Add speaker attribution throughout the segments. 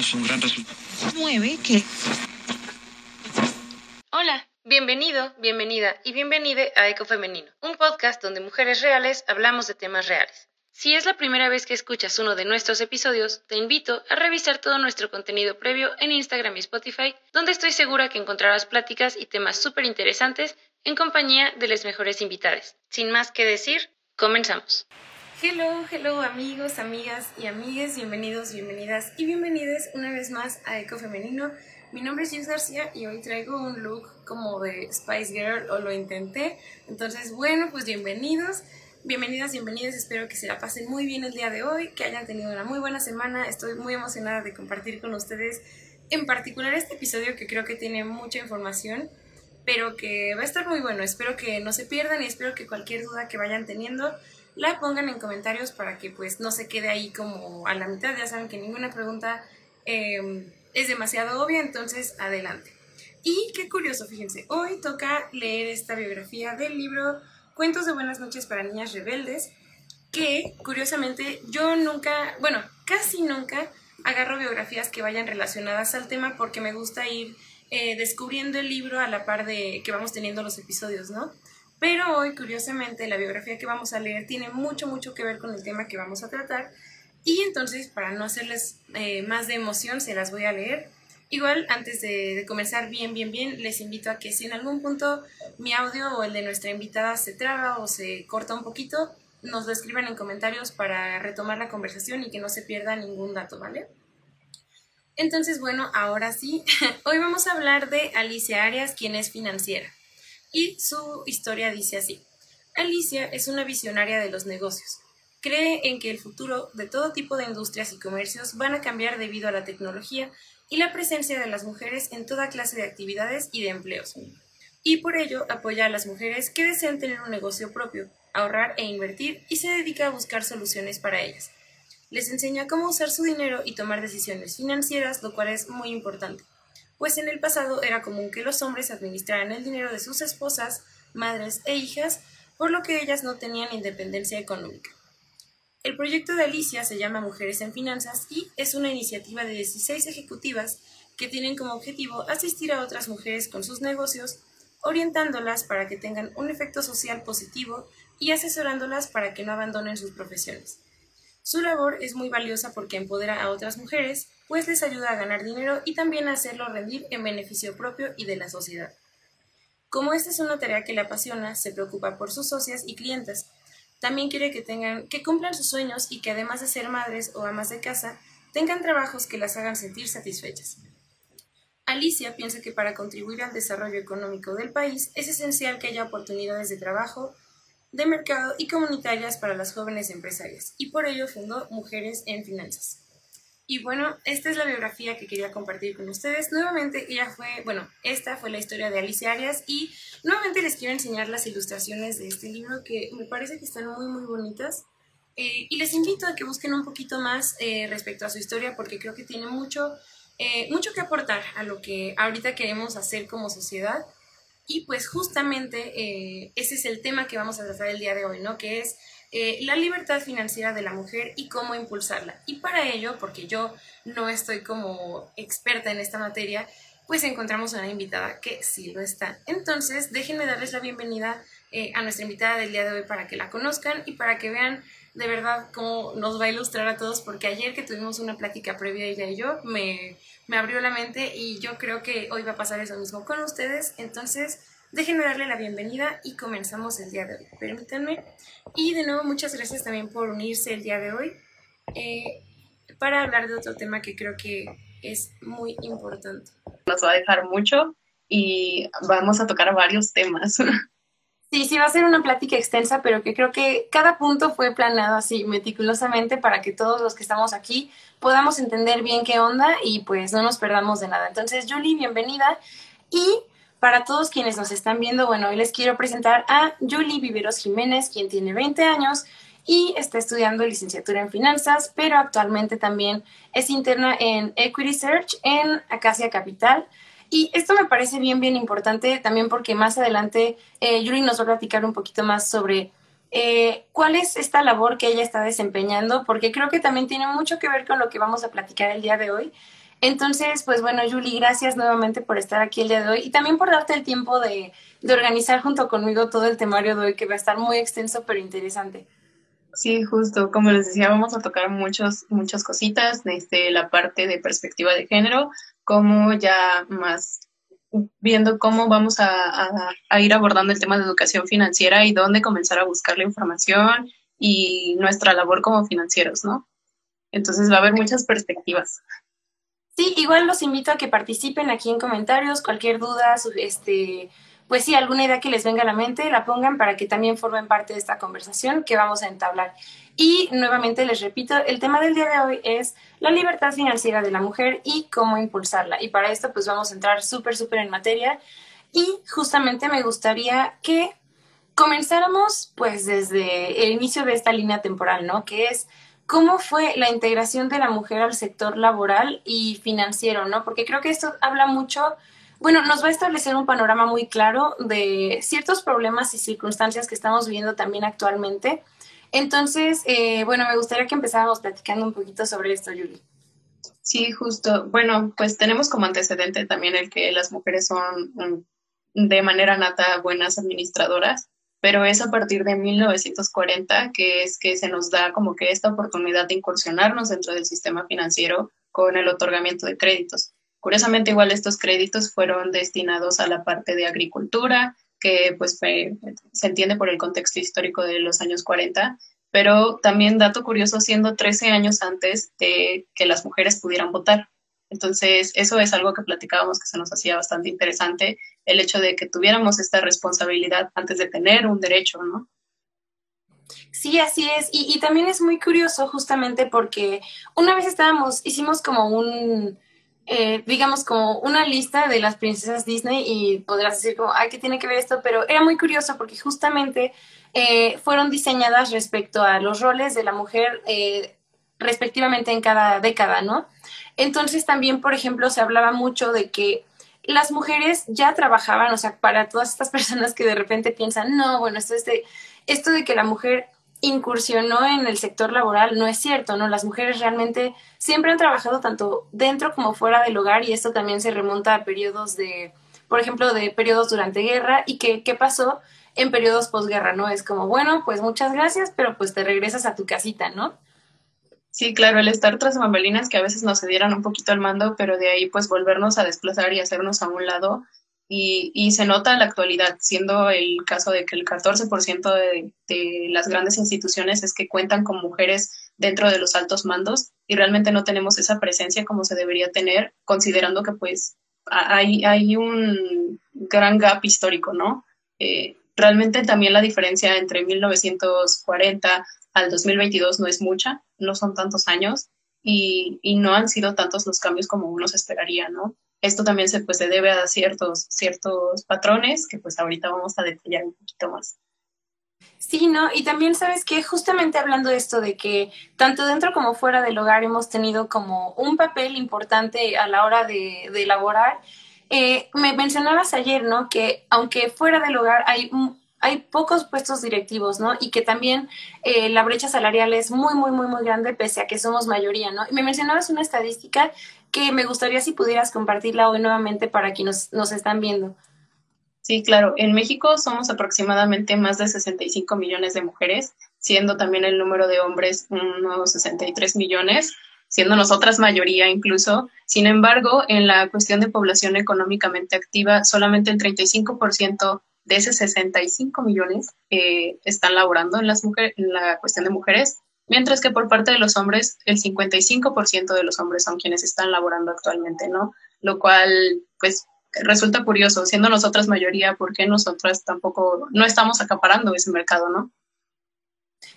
Speaker 1: tenemos un gran resultado.
Speaker 2: 9 que
Speaker 3: Hola, bienvenido, bienvenida y bienvenide a Eco Femenino, un podcast donde mujeres reales hablamos de temas reales. Si es la primera vez que escuchas uno de nuestros episodios, te invito a revisar todo nuestro contenido previo en Instagram y Spotify, donde estoy segura que encontrarás pláticas y temas súper interesantes en compañía de las mejores invitadas. Sin más que decir, comenzamos. Hello, hello amigos, amigas y amigues, bienvenidos, bienvenidas y bienvenides una vez más a Eco Femenino. Mi nombre es Gis García y hoy traigo un look como de Spice Girl o lo intenté. Entonces, bueno, pues bienvenidos. Bienvenidas, bienvenidos, espero que se la pasen muy bien el día de hoy, que hayan tenido una muy buena semana, estoy muy emocionada de compartir con ustedes en particular este episodio que creo que tiene mucha información, pero que va a estar muy bueno, espero que no se pierdan y espero que cualquier duda que vayan teniendo la pongan en comentarios para que pues no se quede ahí como a la mitad, ya saben que ninguna pregunta eh, es demasiado obvia, entonces adelante. Y qué curioso, fíjense, hoy toca leer esta biografía del libro Cuentos de Buenas noches para Niñas Rebeldes, que curiosamente yo nunca, bueno, casi nunca agarro biografías que vayan relacionadas al tema porque me gusta ir eh, descubriendo el libro a la par de que vamos teniendo los episodios, ¿no? Pero hoy, curiosamente, la biografía que vamos a leer tiene mucho, mucho que ver con el tema que vamos a tratar. Y entonces, para no hacerles eh, más de emoción, se las voy a leer. Igual, antes de, comenzar bien, bien, bien, les invito a que si en algún punto mi audio o el de nuestra invitada se traba o se corta un poquito, nos lo escriban en comentarios para retomar la conversación y que no se pierda ningún dato, ¿vale? Entonces, bueno, ahora sí, hoy vamos a hablar de Alicia Arias, quien es financiera. Y su historia dice así. Alicia es una visionaria de los negocios. Cree en que el futuro de todo tipo de industrias y comercios van a cambiar debido a la tecnología y la presencia de las mujeres en toda clase de actividades y de empleos. Y por ello apoya a las mujeres que desean tener un negocio propio, ahorrar e invertir y se dedica a buscar soluciones para ellas. Les enseña cómo usar su dinero y tomar decisiones financieras, lo cual es muy importante, pues en el pasado era común que los hombres administraran el dinero de sus esposas, madres e hijas, por lo que ellas no tenían independencia económica. El proyecto de Alicia se llama Mujeres en Finanzas y es una iniciativa de 16 ejecutivas que tienen como objetivo asistir a otras mujeres con sus negocios, orientándolas para que tengan un efecto social positivo y asesorándolas para que no abandonen sus profesiones. Su labor es muy valiosa porque empodera a otras mujeres, pues les ayuda a ganar dinero y también a hacerlo rendir en beneficio propio y de la sociedad. Como esta es una tarea que le apasiona, se preocupa por sus socias y clientes, también quiere que tengan, que cumplan sus sueños y que además de ser madres o amas de casa, tengan trabajos que las hagan sentir satisfechas. Alicia piensa que para contribuir al desarrollo económico del país es esencial que haya oportunidades de trabajo, de mercado y comunitarias para las jóvenes empresarias, y por ello fundó Mujeres en Finanzas. Y bueno, esta es la biografía que quería compartir con ustedes. Nuevamente, ella fue, bueno, esta fue la historia de Alicia Arias y nuevamente les quiero enseñar las ilustraciones de este libro que me parece que están muy, muy bonitas. Eh, y les invito a que busquen un poquito más eh, respecto a su historia porque creo que tiene mucho, eh, mucho que aportar a lo que ahorita queremos hacer como sociedad. Y pues justamente ese es el tema que vamos a tratar el día de hoy, ¿no? Que es eh, la libertad financiera de la mujer y cómo impulsarla. Y para ello, porque yo no estoy como experta en esta materia, pues encontramos una invitada que sí lo está. Entonces, déjenme darles la bienvenida eh, a nuestra invitada del día de hoy para que la conozcan y para que vean de verdad cómo nos va a ilustrar a todos, porque ayer que tuvimos una plática previa ella y yo, me, me abrió la mente y yo creo que hoy va a pasar eso mismo con ustedes. Entonces, Déjenme darle la bienvenida y comenzamos el día de hoy. Permítanme. Y de nuevo, muchas gracias también por unirse el día de hoy eh, para hablar de otro tema que creo que es muy importante.
Speaker 4: Nos va a dejar mucho y vamos a tocar varios temas.
Speaker 3: Sí, sí, va a ser una plática extensa, pero que creo que cada punto fue planeado así meticulosamente para que todos los que estamos aquí podamos entender bien qué onda y pues no nos perdamos de nada. Entonces, Julie, bienvenida. Y para todos quienes nos están viendo, bueno, hoy les quiero presentar a Julie Viveros Jiménez, quien tiene 20 años y está estudiando licenciatura en finanzas, pero actualmente también es interna en Equity Search en Acacia Capital. Y esto me parece bien, bien importante también porque más adelante eh, Julie nos va a platicar un poquito más sobre eh, cuál es esta labor que ella está desempeñando, porque creo que también tiene mucho que ver con lo que vamos a platicar el día de hoy. Entonces, pues bueno, Julie, gracias nuevamente por estar aquí el día de hoy y también por darte el tiempo de, de organizar junto conmigo todo el temario de hoy, que va a estar muy extenso pero interesante.
Speaker 4: Sí, justo, como les decía, vamos a tocar muchos, muchas cositas desde la parte de perspectiva de género, como ya más viendo cómo vamos a, ir abordando el tema de educación financiera y dónde comenzar a buscar la información y nuestra labor como financieros, ¿no? Entonces va a haber muchas perspectivas.
Speaker 3: Sí, igual los invito a que participen aquí en comentarios, cualquier duda, este, pues sí, alguna idea que les venga a la mente, la pongan para que también formen parte de esta conversación que vamos a entablar. Y nuevamente les repito, el tema del día de hoy es la libertad financiera de la mujer y cómo impulsarla. Y para esto pues vamos a entrar súper, súper en materia. Y justamente me gustaría que comenzáramos pues desde el inicio de esta línea temporal, ¿no? Que es cómo fue la integración de la mujer al sector laboral y financiero, ¿no? Porque creo que esto habla mucho bueno, nos va a establecer un panorama muy claro de ciertos problemas y circunstancias que estamos viviendo también actualmente. Entonces, eh, bueno, me gustaría que empezáramos platicando un poquito sobre esto, Yuli.
Speaker 4: Sí, justo. Bueno, pues tenemos como antecedente también el que las mujeres son mm, de manera nata buenas administradoras, pero es a partir de 1940 que es que se nos da como que esta oportunidad de incursionarnos dentro del sistema financiero con el otorgamiento de créditos. Curiosamente, igual estos créditos fueron destinados a la parte de agricultura, que pues se entiende por el contexto histórico de los años 40, pero también dato curioso, siendo 13 años antes de que las mujeres pudieran votar. Entonces, eso es algo que platicábamos que se nos hacía bastante interesante, el hecho de que tuviéramos esta responsabilidad antes de tener un derecho, ¿no?
Speaker 3: Sí, así es. Y, y también es muy curioso justamente porque una vez estábamos, hicimos como un, eh, digamos, como una lista de las princesas Disney y podrás decir como, ay, ¿qué tiene que ver esto? Pero era muy curioso porque justamente eh, fueron diseñadas respecto a los roles de la mujer eh, respectivamente en cada década, ¿no? Entonces también, por ejemplo, se hablaba mucho de que las mujeres ya trabajaban, o sea, para todas estas personas que de repente piensan, no, bueno, esto, es de, esto de que la mujer incursionó en el sector laboral no es cierto, ¿no? Las mujeres realmente siempre han trabajado tanto dentro como fuera del hogar y esto también se remonta a periodos de, por ejemplo, de periodos durante guerra y que, qué pasó en periodos posguerra, ¿no? Es como, bueno, pues muchas gracias, pero pues te regresas a tu casita, ¿no?
Speaker 4: Sí, claro, el estar tras bambalinas que a veces nos cedieran un poquito el mando, pero de ahí pues volvernos a desplazar y hacernos a un lado y, se nota en la actualidad, siendo el caso de que el 14% de, de, las grandes instituciones es que cuentan con mujeres dentro de los altos mandos y realmente no tenemos esa presencia como se debería tener, considerando que pues hay, hay un gran gap histórico, ¿no? Eh, realmente también la diferencia entre 1940 al 2022 no es mucha, no son tantos años y, y no han sido tantos los cambios como uno se esperaría, ¿no? Esto también se, pues, se debe a ciertos, ciertos patrones que pues ahorita vamos a detallar un poquito más.
Speaker 3: Sí, ¿no? Y también sabes que justamente hablando de esto de que tanto dentro como fuera del hogar hemos tenido como un papel importante a la hora de, elaborar, eh, me mencionabas ayer, ¿no? Que aunque fuera del hogar hay hay pocos puestos directivos, ¿no? Y que también eh, la brecha salarial es muy, muy, muy, muy grande, pese a que somos mayoría, ¿no? Y me mencionabas una estadística que me gustaría si pudieras compartirla hoy nuevamente para quienes nos, están viendo.
Speaker 4: Sí, claro. En México somos aproximadamente más de 65 millones de mujeres, siendo también el número de hombres unos 63 millones, siendo nosotras mayoría incluso. Sin embargo, en la cuestión de población económicamente activa, solamente el 35% de esos 65 millones eh, están laborando en, las en la cuestión de mujeres mientras que por parte de los hombres, el 55% de los hombres son quienes están laborando actualmente, ¿no? Lo cual, pues, resulta curioso, siendo nosotras mayoría, ¿por qué nosotras tampoco no estamos acaparando ese mercado, no?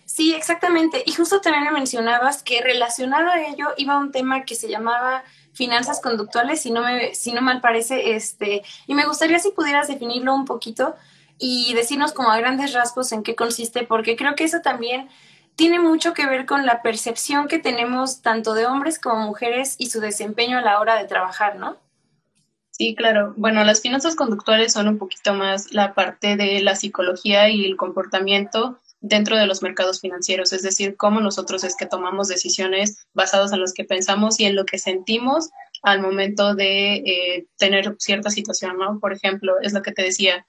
Speaker 3: Sí, exactamente. Y justo también me mencionabas que relacionado a ello iba un tema que se llamaba finanzas conductuales, si no me, si no mal parece, este, y me gustaría si pudieras definirlo un poquito y decirnos como a grandes rasgos en qué consiste, porque creo que eso también tiene mucho que ver con la percepción que tenemos tanto de hombres como mujeres y su desempeño a la hora de trabajar, ¿no?
Speaker 4: Sí, claro. Bueno, las finanzas conductuales son un poquito más la parte de la psicología y el comportamiento dentro de los mercados financieros, es decir, cómo nosotros es que tomamos decisiones basadas en lo que pensamos y en lo que sentimos al momento de eh, tener cierta situación, ¿no? Por ejemplo, es lo que te decía,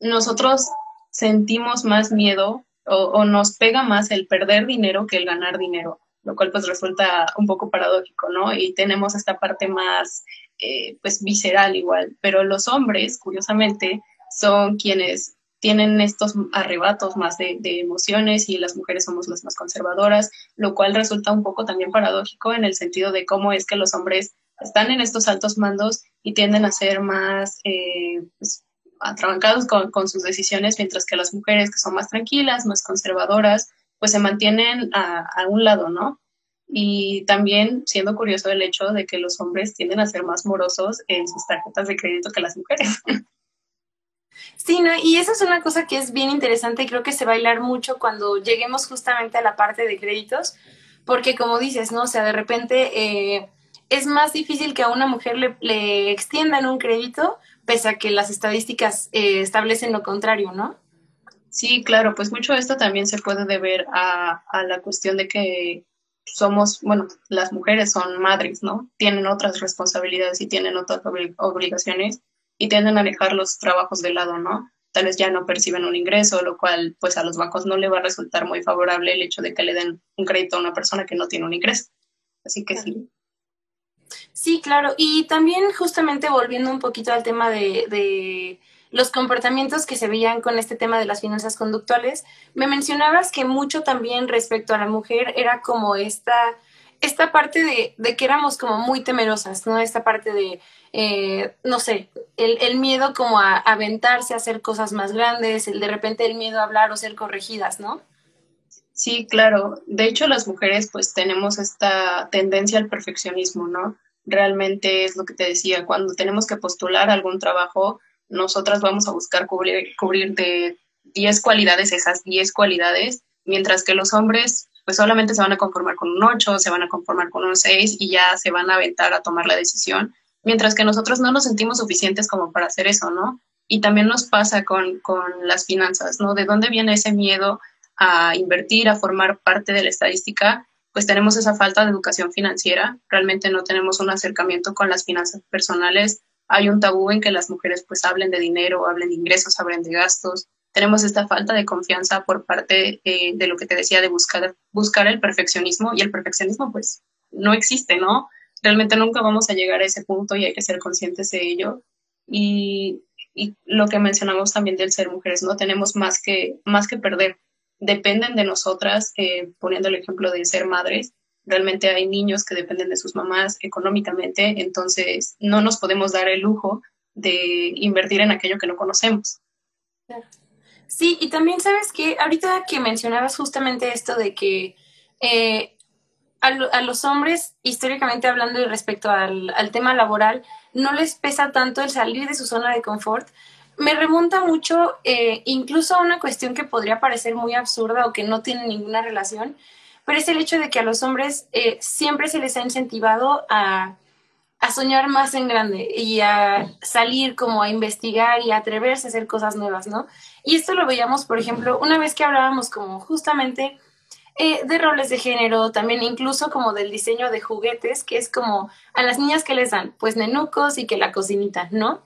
Speaker 4: nosotros sentimos más miedo o, nos pega más el perder dinero que el ganar dinero, lo cual pues resulta un poco paradójico, ¿no? Y tenemos esta parte más, eh, pues, visceral igual, pero los hombres, curiosamente, son quienes tienen estos arrebatos más de, emociones y las mujeres somos las más conservadoras, lo cual resulta un poco también paradójico en el sentido de cómo es que los hombres están en estos altos mandos y tienden a ser más eh, pues, atrancados con, sus decisiones, mientras que las mujeres que son más tranquilas, más conservadoras, pues se mantienen a, un lado, ¿no? Y también siendo curioso el hecho de que los hombres tienden a ser más morosos en sus tarjetas de crédito que las mujeres.
Speaker 3: Sí, ¿no? y esa es una cosa que es bien interesante y creo que se va a bailar mucho cuando lleguemos justamente a la parte de créditos, porque como dices, ¿no? O sea, de repente eh, es más difícil que a una mujer le, extiendan un crédito, pese a que las estadísticas eh, establecen lo contrario, ¿no?
Speaker 4: Sí, claro, pues mucho de esto también se puede deber a, a la cuestión de que somos, bueno, las mujeres son madres, ¿no? Tienen otras responsabilidades y tienen otras obligaciones y tienden a dejar los trabajos de lado, ¿no? Tal vez ya no perciben un ingreso, lo cual pues a los bancos no le va a resultar muy favorable el hecho de que le den un crédito a una persona que no tiene un ingreso. Así que sí.
Speaker 3: Sí, claro. Y también justamente volviendo un poquito al tema de, de los comportamientos que se veían con este tema de las finanzas conductuales, me mencionabas que mucho también respecto a la mujer era como esta, esta parte de, de que éramos como muy temerosas, ¿no? Esta parte de eh, no sé, el, miedo como a, aventarse a hacer cosas más grandes, el de repente el miedo a hablar o ser corregidas, ¿no?
Speaker 4: Sí, claro. De hecho, las mujeres pues tenemos esta tendencia al perfeccionismo, ¿no? Realmente es lo que te decía, cuando tenemos que postular algún trabajo, nosotras vamos a buscar cubrir, cubrir de 10 cualidades esas 10 cualidades, mientras que los hombres pues solamente se van a conformar con un 8, se van a conformar con un 6 y ya se van a aventar a tomar la decisión mientras que nosotros no nos sentimos suficientes como para hacer eso, ¿no? Y también nos pasa con, las finanzas, ¿no? ¿De dónde viene ese miedo a invertir, a formar parte de la estadística? Pues tenemos esa falta de educación financiera, realmente no tenemos un acercamiento con las finanzas personales, hay un tabú en que las mujeres pues hablen de dinero, hablen de ingresos, hablen de gastos, tenemos esta falta de confianza por parte eh, de lo que te decía de buscar, buscar el perfeccionismo y el perfeccionismo pues no existe, ¿no? realmente nunca vamos a llegar a ese punto y hay que ser conscientes de ello. Y, lo que mencionamos también del ser mujeres, no tenemos más que, más que perder. Dependen de nosotras, eh, poniendo el ejemplo de ser madres, realmente hay niños que dependen de sus mamás económicamente, entonces no nos podemos dar el lujo de invertir en aquello que no conocemos.
Speaker 3: Sí, y también sabes que ahorita que mencionabas justamente esto de que eh, a, los hombres, históricamente hablando y respecto al, tema laboral, no les pesa tanto el salir de su zona de confort. Me remonta mucho eh, incluso a una cuestión que podría parecer muy absurda o que no tiene ninguna relación, pero es el hecho de que a los hombres eh, siempre se les ha incentivado a, a soñar más en grande y a salir como a investigar y a atreverse a hacer cosas nuevas, ¿no? Y esto lo veíamos, por ejemplo, una vez que hablábamos como justamente eh, de roles de género, también incluso como del diseño de juguetes, que es como a las niñas que les dan, pues nenucos y que la cocinita, ¿no?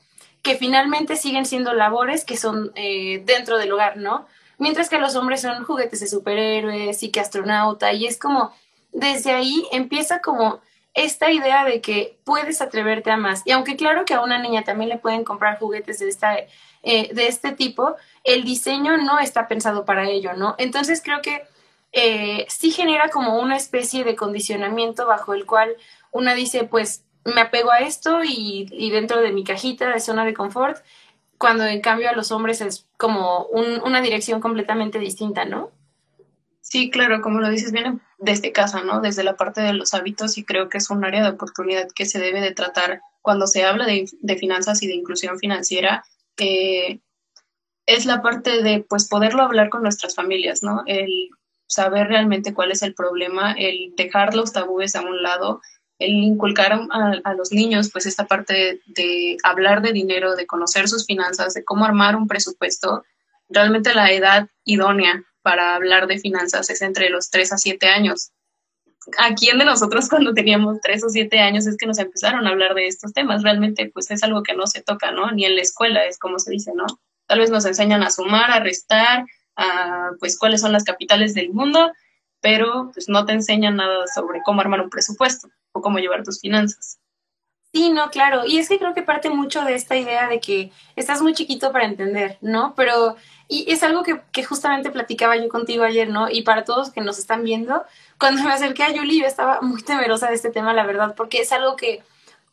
Speaker 3: Que finalmente siguen siendo labores que son eh, dentro del hogar, ¿no? Mientras que los hombres son juguetes de superhéroes y que astronauta, y es como, desde ahí empieza como esta idea de que puedes atreverte a más. Y aunque claro que a una niña también le pueden comprar juguetes de, esta, eh, de este tipo, el diseño no está pensado para ello, ¿no? Entonces creo que eh, sí genera como una especie de condicionamiento bajo el cual una dice, pues me apego a esto y, dentro de mi cajita de zona de confort, cuando en cambio a los hombres es como una dirección completamente distinta, ¿no?
Speaker 4: Sí, claro, como lo dices, viene desde casa, ¿no? Desde la parte de los hábitos y creo que es un área de oportunidad que se debe de tratar cuando se habla de, finanzas y de inclusión financiera. Eh, es la parte de, pues, poderlo hablar con nuestras familias, ¿no? El saber realmente cuál es el problema, el dejar los tabúes a un lado, el inculcar a, los niños pues esta parte de, hablar de dinero, de conocer sus finanzas, de cómo armar un presupuesto. Realmente la edad idónea para hablar de finanzas es entre los 3 a 7 años. ¿a quién de nosotros cuando teníamos tres o siete años es que nos empezaron a hablar de estos temas? Realmente, pues es algo que no se toca, ¿no? Ni en la escuela, es como se dice, ¿no? Tal vez nos enseñan a sumar, a restar, a, pues, cuáles son las capitales del mundo, pero pues no te enseñan nada sobre cómo armar un presupuesto o cómo llevar tus finanzas.
Speaker 3: Sí, no, claro. Y es que creo que parte mucho de esta idea de que estás muy chiquito para entender, ¿no? Pero, y es algo que, justamente platicaba yo contigo ayer, ¿no? Y para todos que nos están viendo, cuando me acerqué a Julie, yo estaba muy temerosa de este tema, la verdad, porque es algo que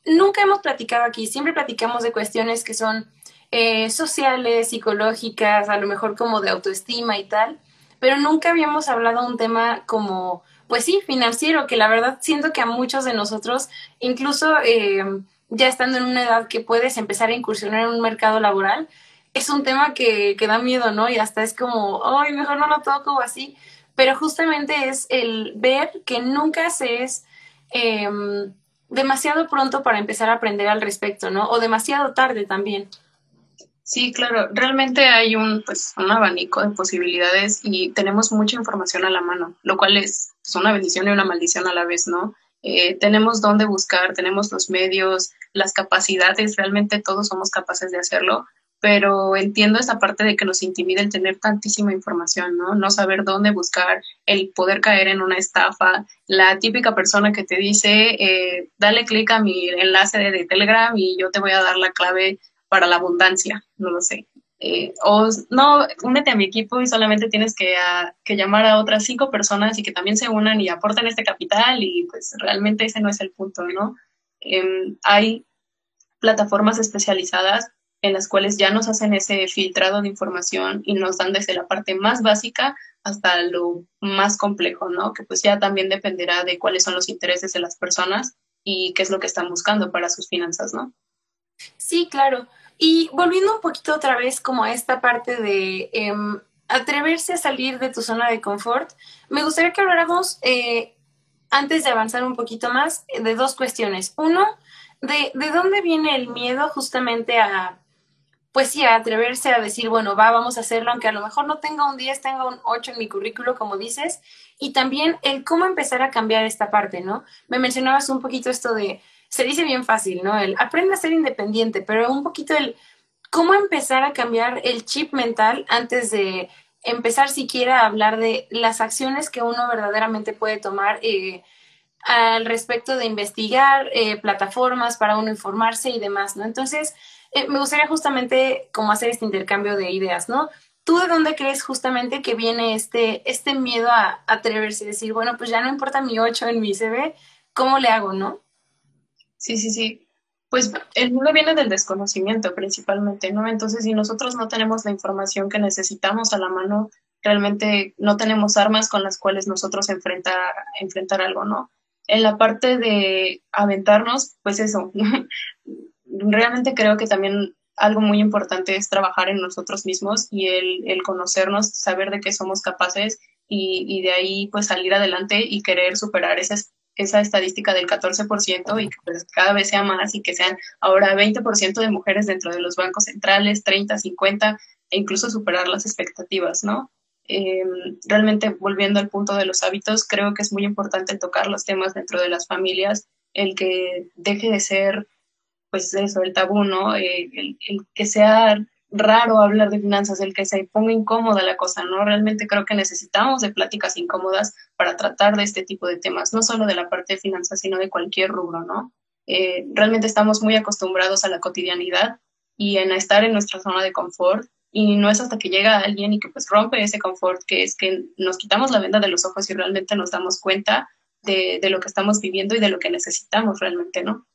Speaker 3: nunca hemos platicado aquí. Siempre platicamos de cuestiones que son eh, sociales, psicológicas, a lo mejor como de autoestima y tal, pero nunca habíamos hablado de un tema como pues sí, financiero, que la verdad siento que a muchos de nosotros, incluso eh, ya estando en una edad que puedes empezar a incursionar en un mercado laboral, es un tema que, que da miedo, ¿no? Y hasta es como, ay, mejor no lo toco o así. Pero justamente es el ver que nunca se es em, demasiado pronto para empezar a aprender al respecto, ¿no? O demasiado tarde también.
Speaker 4: Sí, claro, realmente hay un, pues, un abanico de posibilidades y tenemos mucha información a la mano, lo cual es pues, una bendición y una maldición a la vez, ¿no? Eh, tenemos dónde buscar, tenemos los medios, las capacidades, realmente todos somos capaces de hacerlo, pero entiendo esa parte de que nos intimida el tener tantísima información, ¿no? No saber dónde buscar, el poder caer en una estafa, la típica persona que te dice, eh, dale clic a mi enlace de Telegram y yo te voy a dar la clave para la abundancia, no lo sé. Eh, o no, únete a mi equipo y solamente tienes que, que, llamar a otras cinco personas y que también se unan y aporten este capital y pues realmente ese no es el punto, ¿no? Em, hay plataformas especializadas en las cuales ya nos hacen ese filtrado de información y nos dan desde la parte más básica hasta lo más complejo, ¿no? Que pues ya también dependerá de cuáles son los intereses de las personas y qué es lo que están buscando para sus finanzas, ¿no?
Speaker 3: Sí, claro. Y volviendo un poquito otra vez como a esta parte de em, atreverse a salir de tu zona de confort, me gustaría que habláramos, eh, antes de avanzar un poquito más, de dos cuestiones. Uno, de, de dónde viene el miedo justamente a, pues sí, a atreverse a decir, bueno, va, vamos a hacerlo, aunque a lo mejor no tenga un 10, tenga un 8 en mi currículo, como dices, y también el cómo empezar a cambiar esta parte, ¿no? Me mencionabas un poquito esto de, se dice bien fácil, ¿no? El aprende a ser independiente, pero un poquito el cómo empezar a cambiar el chip mental antes de empezar siquiera a hablar de las acciones que uno verdaderamente puede tomar eh, al respecto de investigar eh, plataformas para uno informarse y demás, ¿no? Entonces, eh, me gustaría justamente como hacer este intercambio de ideas, ¿no? ¿Tú de dónde crees justamente que viene este, este miedo a atreverse a decir, bueno, pues ya no importa mi 8 en mi CV, ¿cómo le hago, no?
Speaker 4: Sí, sí, sí. Pues el mundo viene del desconocimiento principalmente, ¿no? Entonces, si nosotros no tenemos la información que necesitamos a la mano, realmente no tenemos armas con las cuales nosotros enfrentar, enfrentar algo, ¿no? En la parte de aventarnos, pues eso, realmente creo que también algo muy importante es trabajar en nosotros mismos y el, el conocernos, saber de qué somos capaces y, y, de ahí pues salir adelante y querer superar esas esa estadística del 14% y que pues, cada vez sea más y que sean ahora 20% de mujeres dentro de los bancos centrales, 30, 50 e incluso superar las expectativas, ¿no? Em, realmente volviendo al punto de los hábitos, creo que es muy importante tocar los temas dentro de las familias, el que deje de ser, pues eso, el tabú, ¿no? Eh, el, el que sea raro hablar de finanzas, el que se ponga incómoda la cosa, ¿no? Realmente creo que necesitamos de pláticas incómodas para tratar de este tipo de temas, no solo de la parte de finanzas, sino de cualquier rubro, ¿no? Eh, realmente estamos muy acostumbrados a la cotidianidad y en estar en nuestra zona de confort y no es hasta que llega alguien y que pues rompe ese confort que es que nos quitamos la venda de los ojos y realmente nos damos cuenta de, lo que estamos viviendo y de lo que necesitamos realmente, ¿no?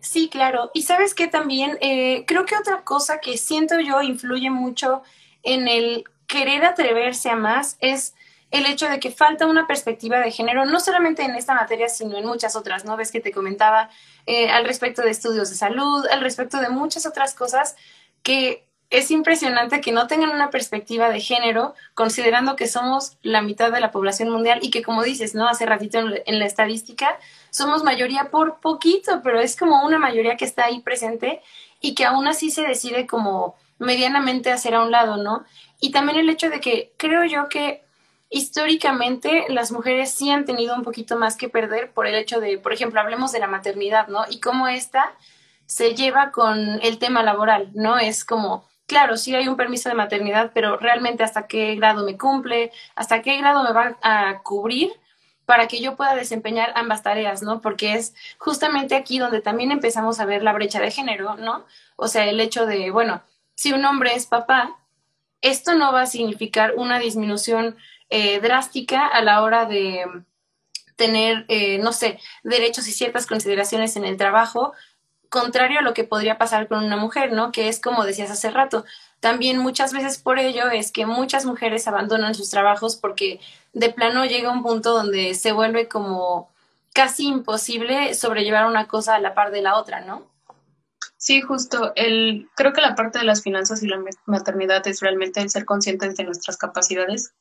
Speaker 3: Sí, claro. Y sabes que también eh, creo que otra cosa que siento yo influye mucho en el querer atreverse a más es el hecho de que falta una perspectiva de género, no solamente en esta materia, sino en muchas otras, ¿no? Ves que te comentaba eh, al respecto de estudios de salud, al respecto de muchas otras cosas que es impresionante que no tengan una perspectiva de género, considerando que somos la mitad de la población mundial y que, como dices, ¿no? Hace ratito en, la estadística, somos mayoría por poquito, pero es como una mayoría que está ahí presente y que aún así se decide como medianamente hacer a un lado, ¿no? Y también el hecho de que creo yo que históricamente las mujeres sí han tenido un poquito más que perder por el hecho de, por ejemplo, hablemos de la maternidad, ¿no? Y cómo esta se lleva con el tema laboral, ¿no? Es como, claro, sí hay un permiso de maternidad, pero realmente hasta qué grado me cumple, hasta qué grado me va a cubrir para que yo pueda desempeñar ambas tareas, ¿no? Porque es justamente aquí donde también empezamos a ver la brecha de género, ¿no? O sea, el hecho de, bueno, si un hombre es papá, esto no va a significar una disminución eh, drástica a la hora de tener, eh, no sé, derechos y ciertas consideraciones en el trabajo, contrario a lo que podría pasar con una mujer, ¿no? Que es como decías hace rato. También muchas veces por ello es que muchas mujeres abandonan sus trabajos porque de plano llega un punto donde se vuelve como casi imposible sobrellevar una cosa a la par de la otra, ¿no?
Speaker 4: Sí, justo. El, creo que la parte de las finanzas y la maternidad es realmente el ser conscientes de nuestras capacidades,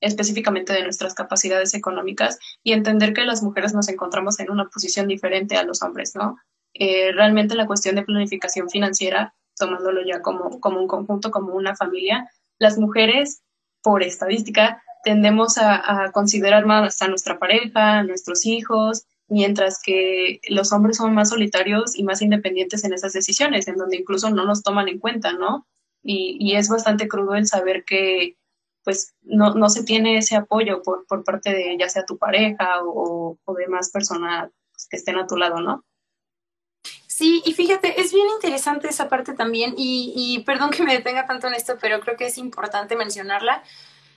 Speaker 4: específicamente de nuestras capacidades económicas y entender que las mujeres nos encontramos en una posición diferente a los hombres, ¿no? Eh, realmente la cuestión de planificación financiera, tomándolo ya como, como un conjunto, como una familia, las mujeres, por estadística, tendemos a, considerar más a nuestra pareja, a nuestros hijos, mientras que los hombres son más solitarios y más independientes en esas decisiones, en donde incluso no nos toman en cuenta, ¿no? Y, es bastante crudo el saber que pues no, no se tiene ese apoyo por, por, parte de ya sea tu pareja o, o de más personas que estén a tu lado, ¿no?
Speaker 3: Sí, y fíjate, es bien interesante esa parte también, y, y perdón que me detenga tanto en esto, pero creo que es importante mencionarla,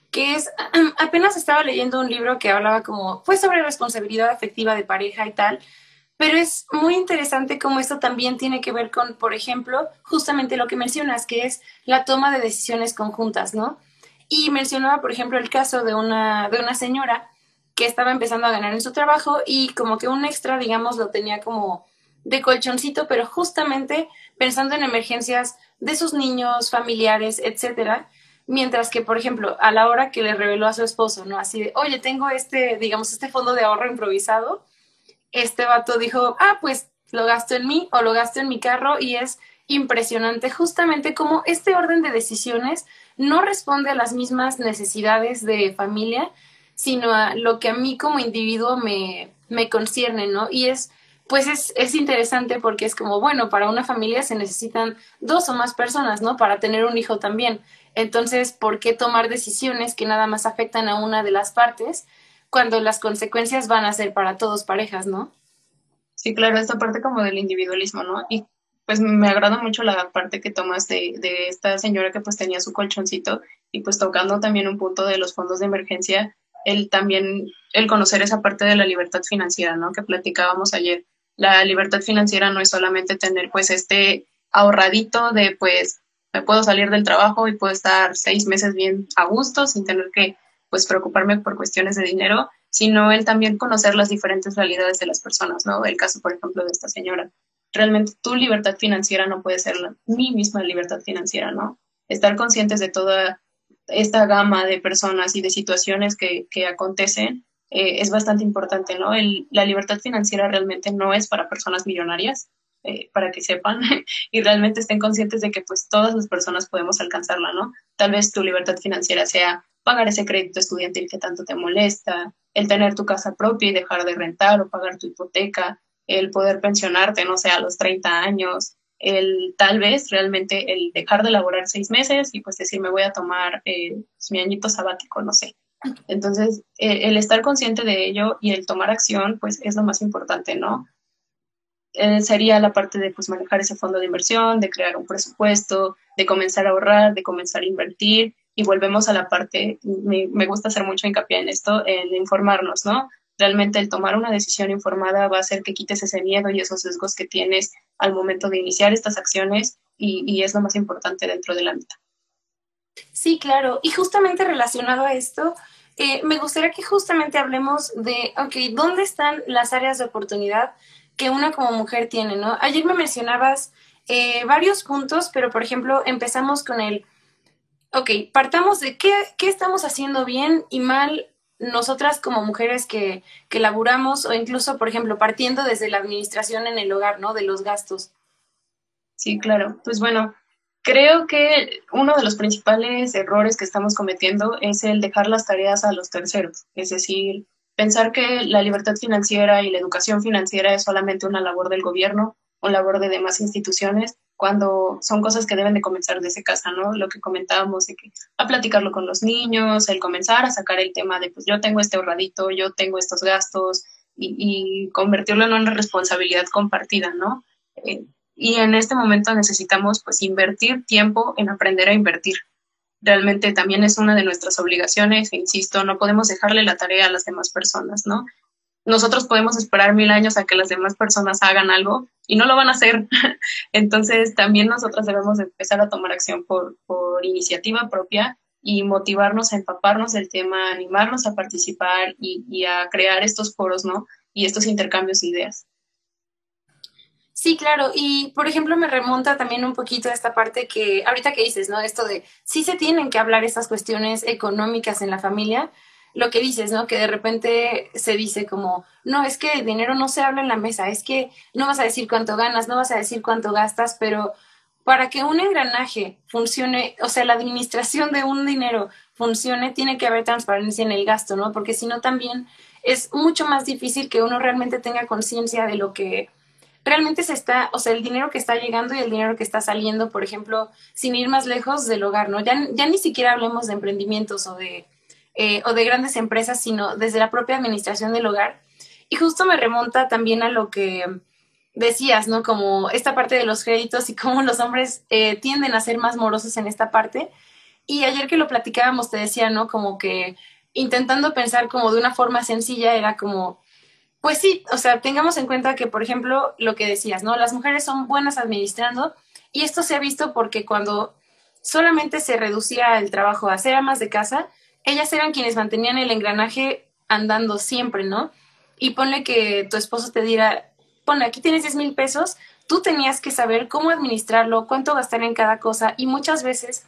Speaker 3: que es, apenas estaba leyendo un libro que hablaba como, fue sobre responsabilidad afectiva de pareja y tal, pero es muy interesante cómo esto también tiene que ver con, por ejemplo, justamente lo que mencionas, que es la toma de decisiones conjuntas, ¿no? Y mencionaba, por ejemplo, el caso de una, de una señora que estaba empezando a ganar en su trabajo y como que un extra, digamos, lo tenía como de colchoncito, pero justamente pensando en emergencias de sus niños, familiares, etcétera. Mientras que, por ejemplo, a la hora que le reveló a su esposo, ¿no? Así de, oye, tengo este, digamos, este fondo de ahorro improvisado, este vato dijo, ah, pues lo gasto en mí o lo gasto en mi carro y es impresionante justamente como este orden de decisiones no responde a las mismas necesidades de familia, sino a lo que a mí como individuo me, me concierne, ¿no? Y es pues es, es, interesante porque es como, bueno, para una familia se necesitan dos o más personas, ¿no? Para tener un hijo también. Entonces, ¿por qué tomar decisiones que nada más afectan a una de las partes cuando las consecuencias van a ser para todos parejas, ¿no?
Speaker 4: Sí, claro, esta parte como del individualismo, ¿no? Y pues me agrada mucho la parte que tomas de, de esta señora que pues tenía su colchoncito y pues tocando también un punto de los fondos de emergencia, el también, el conocer esa parte de la libertad financiera, ¿no? Que platicábamos ayer la libertad financiera no es solamente tener pues este ahorradito de pues me puedo salir del trabajo y puedo estar seis meses bien a gusto sin tener que pues preocuparme por cuestiones de dinero, sino el también conocer las diferentes realidades de las personas, ¿no? El caso, por ejemplo, de esta señora. Realmente tu libertad financiera no puede ser mi misma libertad financiera, ¿no? Estar conscientes de toda esta gama de personas y de situaciones que, que acontecen eh, es bastante importante, ¿no? la libertad financiera realmente no es para personas millonarias, eh, para que sepan y realmente estén conscientes de que pues todas las personas podemos alcanzarla, ¿no? Tal vez tu libertad financiera sea pagar ese crédito estudiantil que tanto te molesta, el tener tu casa propia y dejar de rentar o pagar tu hipoteca, el poder pensionarte, no sé, a los 30 años, el tal vez realmente el dejar de laborar seis meses y pues decir me voy a tomar eh, mi añito sabático, no sé. Entonces, eh, el estar consciente de ello y el tomar acción, pues es lo más importante, ¿no? Eh, sería la parte de pues, manejar ese fondo de inversión, de crear un presupuesto, de comenzar a ahorrar, de comenzar a invertir y volvemos a la parte, me, me gusta hacer mucho hincapié en esto, en informarnos, ¿no? Realmente el tomar una decisión informada va a hacer que quites ese miedo y esos sesgos que tienes al momento de iniciar estas acciones y, es lo más importante dentro del ámbito.
Speaker 3: Sí, claro. Y justamente relacionado a esto, eh, me gustaría que justamente hablemos de, ok, ¿dónde están las áreas de oportunidad que una como mujer tiene, no? Ayer me mencionabas eh, varios puntos, pero por ejemplo, empezamos con el, ok, partamos de qué, qué estamos haciendo bien y mal nosotras como mujeres que, que laburamos o incluso, por ejemplo, partiendo desde la administración en el hogar, ¿no? De los gastos.
Speaker 4: Sí, claro. Pues bueno, Creo que uno de los principales errores que estamos cometiendo es el dejar las tareas a los terceros, es decir, pensar que la libertad financiera y la educación financiera es solamente una labor del gobierno o labor de demás instituciones, cuando son cosas que deben de comenzar desde casa, ¿no? Lo que comentábamos de que a platicarlo con los niños, el comenzar a sacar el tema de, pues yo tengo este ahorradito, yo tengo estos gastos y, convertirlo en una responsabilidad compartida, ¿no? Eh, y en este momento necesitamos pues invertir tiempo en aprender a invertir. Realmente también es una de nuestras obligaciones, e insisto, no podemos dejarle la tarea a las demás personas, ¿no? Nosotros podemos esperar mil años a que las demás personas hagan algo y no lo van a hacer. Entonces también nosotros debemos empezar a tomar acción por, por iniciativa propia y motivarnos a empaparnos del tema, animarnos a participar y, y a crear estos foros, ¿no? Y estos intercambios de ideas.
Speaker 3: Sí, claro. Y, por ejemplo, me remonta también un poquito a esta parte que, ahorita que dices, ¿no? Esto de, sí se tienen que hablar estas cuestiones económicas en la familia. Lo que dices, ¿no? Que de repente se dice como, no, es que el dinero no se habla en la mesa, es que no vas a decir cuánto ganas, no vas a decir cuánto gastas, pero para que un engranaje funcione, o sea, la administración de un dinero funcione, tiene que haber transparencia en el gasto, ¿no? Porque si no, también es mucho más difícil que uno realmente tenga conciencia de lo que realmente se está, o sea, el dinero que está llegando y el dinero que está saliendo, por ejemplo, sin ir más lejos del hogar, ¿no? Ya, ya ni siquiera hablemos de emprendimientos o de, eh, o de grandes empresas, sino desde la propia administración del hogar. Y justo me remonta también a lo que decías, ¿no? Como esta parte de los créditos y cómo los hombres eh, tienden a ser más morosos en esta parte. Y ayer que lo platicábamos te decía, ¿no? Como que intentando pensar como de una forma sencilla era como, pues sí, o sea, tengamos en cuenta que, por ejemplo, lo que decías, ¿no? Las mujeres son buenas administrando y esto se ha visto porque cuando solamente se reducía el trabajo a ser amas de casa, ellas eran quienes mantenían el engranaje andando siempre, ¿no? Y ponle que tu esposo te diera, ponle, aquí tienes 10 mil pesos, tú tenías que saber cómo administrarlo, cuánto gastar en cada cosa y muchas veces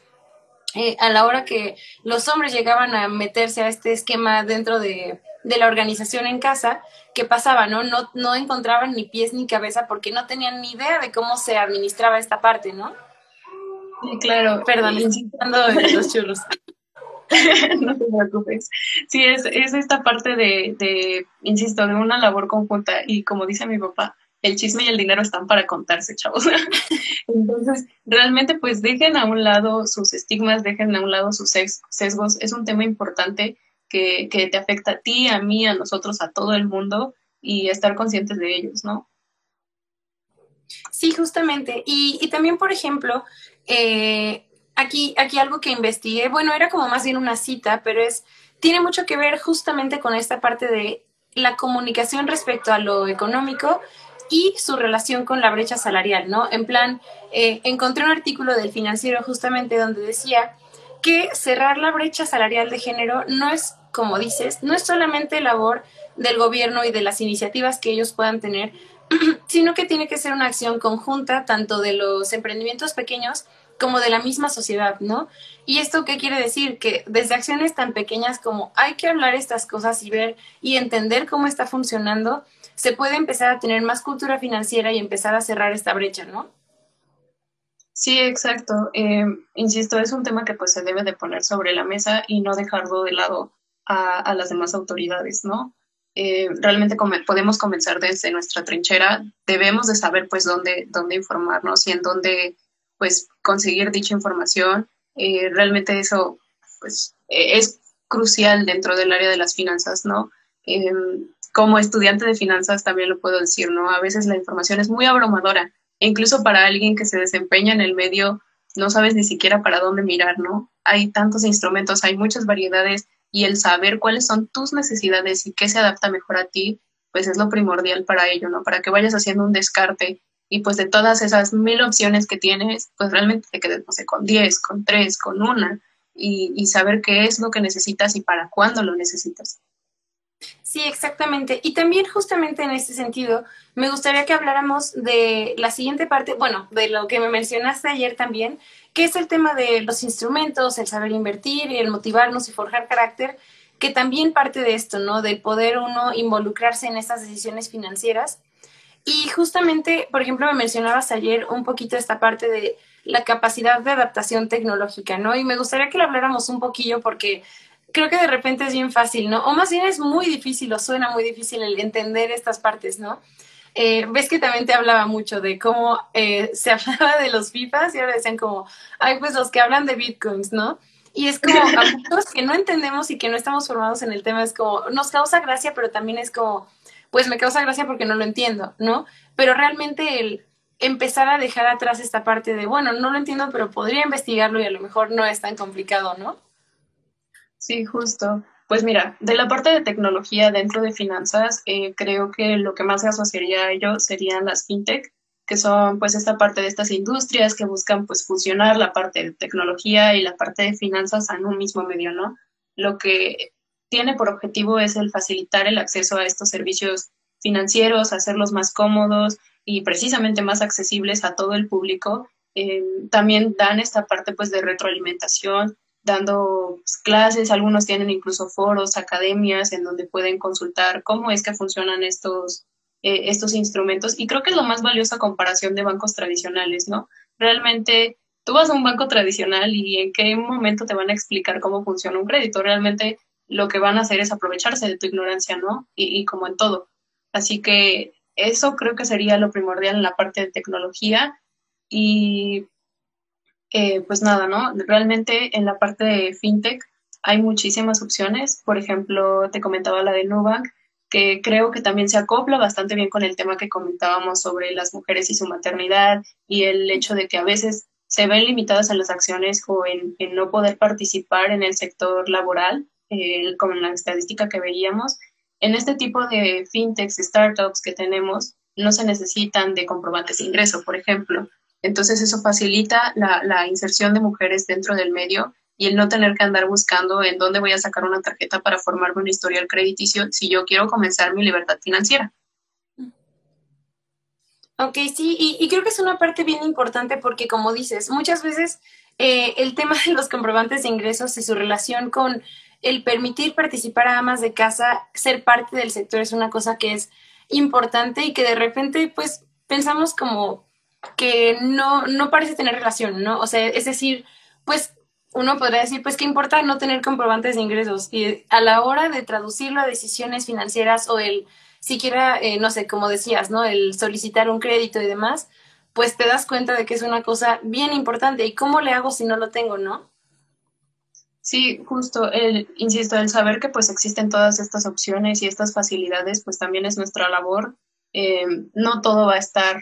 Speaker 3: eh, a la hora que los hombres llegaban a meterse a este esquema dentro de de la organización en casa, ¿qué pasaba? No, no, no encontraban ni pies ni cabeza porque no tenían ni idea de cómo se administraba esta parte, ¿no?
Speaker 4: Sí, claro.
Speaker 3: Perdón, en los churros.
Speaker 4: no te preocupes. Sí, es, es esta parte de, de, insisto, de una labor conjunta y como dice mi papá, el chisme y el dinero están para contarse, chavos. Entonces, realmente, pues dejen a un lado sus estigmas, dejen a un lado sus sesgos. Es un tema importante que, te afecta a ti, a mí, a nosotros, a todo el mundo y estar conscientes de ellos, ¿no?
Speaker 3: Sí, justamente. Y, también, por ejemplo, eh, aquí, aquí algo que investigué, bueno, era como más bien una cita, pero es, tiene mucho que ver justamente con esta parte de la comunicación respecto a lo económico y su relación con la brecha salarial, ¿no? En plan, eh, encontré un artículo del financiero justamente donde decía que cerrar la brecha salarial de género no es, como dices, no es solamente labor del gobierno y de las iniciativas que ellos puedan tener, sino que tiene que ser una acción conjunta tanto de los emprendimientos pequeños como de la misma sociedad, ¿no? ¿Y esto qué quiere decir? Que desde acciones tan pequeñas como hay que hablar estas cosas y ver y entender cómo está funcionando, se puede empezar a tener más cultura financiera y empezar a cerrar esta brecha, ¿no?
Speaker 4: Sí, exacto. Eh, insisto, es un tema que pues se debe de poner sobre la mesa y no dejarlo de lado a, las demás autoridades, ¿no? Eh, realmente podemos comenzar desde nuestra trinchera, debemos de saber pues dónde, dónde informarnos y en dónde pues conseguir dicha información. Eh, realmente eso pues es crucial dentro del área de las finanzas, ¿no? como estudiante de finanzas también lo puedo decir, ¿no? A veces la información es muy abrumadora incluso para alguien que se desempeña en el medio, no sabes ni siquiera para dónde mirar, ¿no? Hay tantos instrumentos, hay muchas variedades y el saber cuáles son tus necesidades y qué se adapta mejor a ti, pues es lo primordial para ello, ¿no? Para que vayas haciendo un descarte y pues de todas esas mil opciones que tienes, pues realmente te quedes, no sé, con diez, con tres, con una y, y saber qué es lo que necesitas y para cuándo lo necesitas.
Speaker 3: Sí, exactamente. Y también justamente en este sentido, me gustaría que habláramos de la siguiente parte, bueno, de lo que me mencionaste ayer también, que es el tema de los instrumentos, el saber invertir y el motivarnos y forjar carácter, que también parte de esto, ¿no? De poder uno involucrarse en estas decisiones financieras. Y justamente, por ejemplo, me mencionabas ayer un poquito esta parte de la capacidad de adaptación tecnológica, ¿no? Y me gustaría que lo habláramos un poquillo porque creo que de repente es bien fácil, ¿no? O más bien es muy difícil o suena muy difícil el entender estas partes, ¿no? Eh, ves que también te hablaba mucho de cómo eh, se hablaba de los FIFAs y ahora decían como, ay, pues los que hablan de bitcoins, ¿no? Y es como, a muchos que no entendemos y que no estamos formados en el tema, es como, nos causa gracia, pero también es como, pues me causa gracia porque no lo entiendo, ¿no? Pero realmente el empezar a dejar atrás esta parte de, bueno, no lo entiendo, pero podría investigarlo y a lo mejor no es tan complicado, ¿no?
Speaker 4: Sí, justo. Pues mira, de la parte de tecnología dentro de finanzas, eh, creo que lo que más se asociaría a ello serían las fintech, que son pues esta parte de estas industrias que buscan pues fusionar la parte de tecnología y la parte de finanzas en un mismo medio, ¿no? Lo que tiene por objetivo es el facilitar el acceso a estos servicios financieros, hacerlos más cómodos y precisamente más accesibles a todo el público. Eh, también dan esta parte pues de retroalimentación dando pues, clases, algunos tienen incluso foros, academias en donde pueden consultar cómo es que funcionan estos, eh, estos instrumentos y creo que es lo más valioso a comparación de bancos tradicionales, ¿no? Realmente tú vas a un banco tradicional y en qué momento te van a explicar cómo funciona un crédito, realmente lo que van a hacer es aprovecharse de tu ignorancia, ¿no? Y, y como en todo. Así que eso creo que sería lo primordial en la parte de tecnología y eh, pues nada, ¿no? Realmente en la parte de fintech hay muchísimas opciones. Por ejemplo, te comentaba la de Nubank, que creo que también se acopla bastante bien con el tema que comentábamos sobre las mujeres y su maternidad y el hecho de que a veces se ven limitadas en las acciones o en, no poder participar en el sector laboral, eh, como en la estadística que veíamos. En este tipo de fintechs, startups que tenemos, no se necesitan de comprobantes de ingreso, por ejemplo. Entonces eso facilita la, inserción de mujeres dentro del medio y el no tener que andar buscando en dónde voy a sacar una tarjeta para formarme un historial crediticio si yo quiero comenzar mi libertad financiera.
Speaker 3: Ok, sí, y, creo que es una parte bien importante porque, como dices, muchas veces eh, el tema de los comprobantes de ingresos y su relación con el permitir participar a amas de casa, ser parte del sector es una cosa que es importante y que de repente, pues, pensamos como que no, no parece tener relación, ¿no? O sea, es decir, pues uno podría decir, pues, ¿qué importa no tener comprobantes de ingresos? Y a la hora de traducirlo a decisiones financieras o el, siquiera, eh, no sé, como decías, ¿no? El solicitar un crédito y demás, pues te das cuenta de que es una cosa bien importante. ¿Y cómo le hago si no lo tengo, no?
Speaker 4: Sí, justo, el, insisto, el saber que pues existen todas estas opciones y estas facilidades, pues también es nuestra labor. Eh, no todo va a estar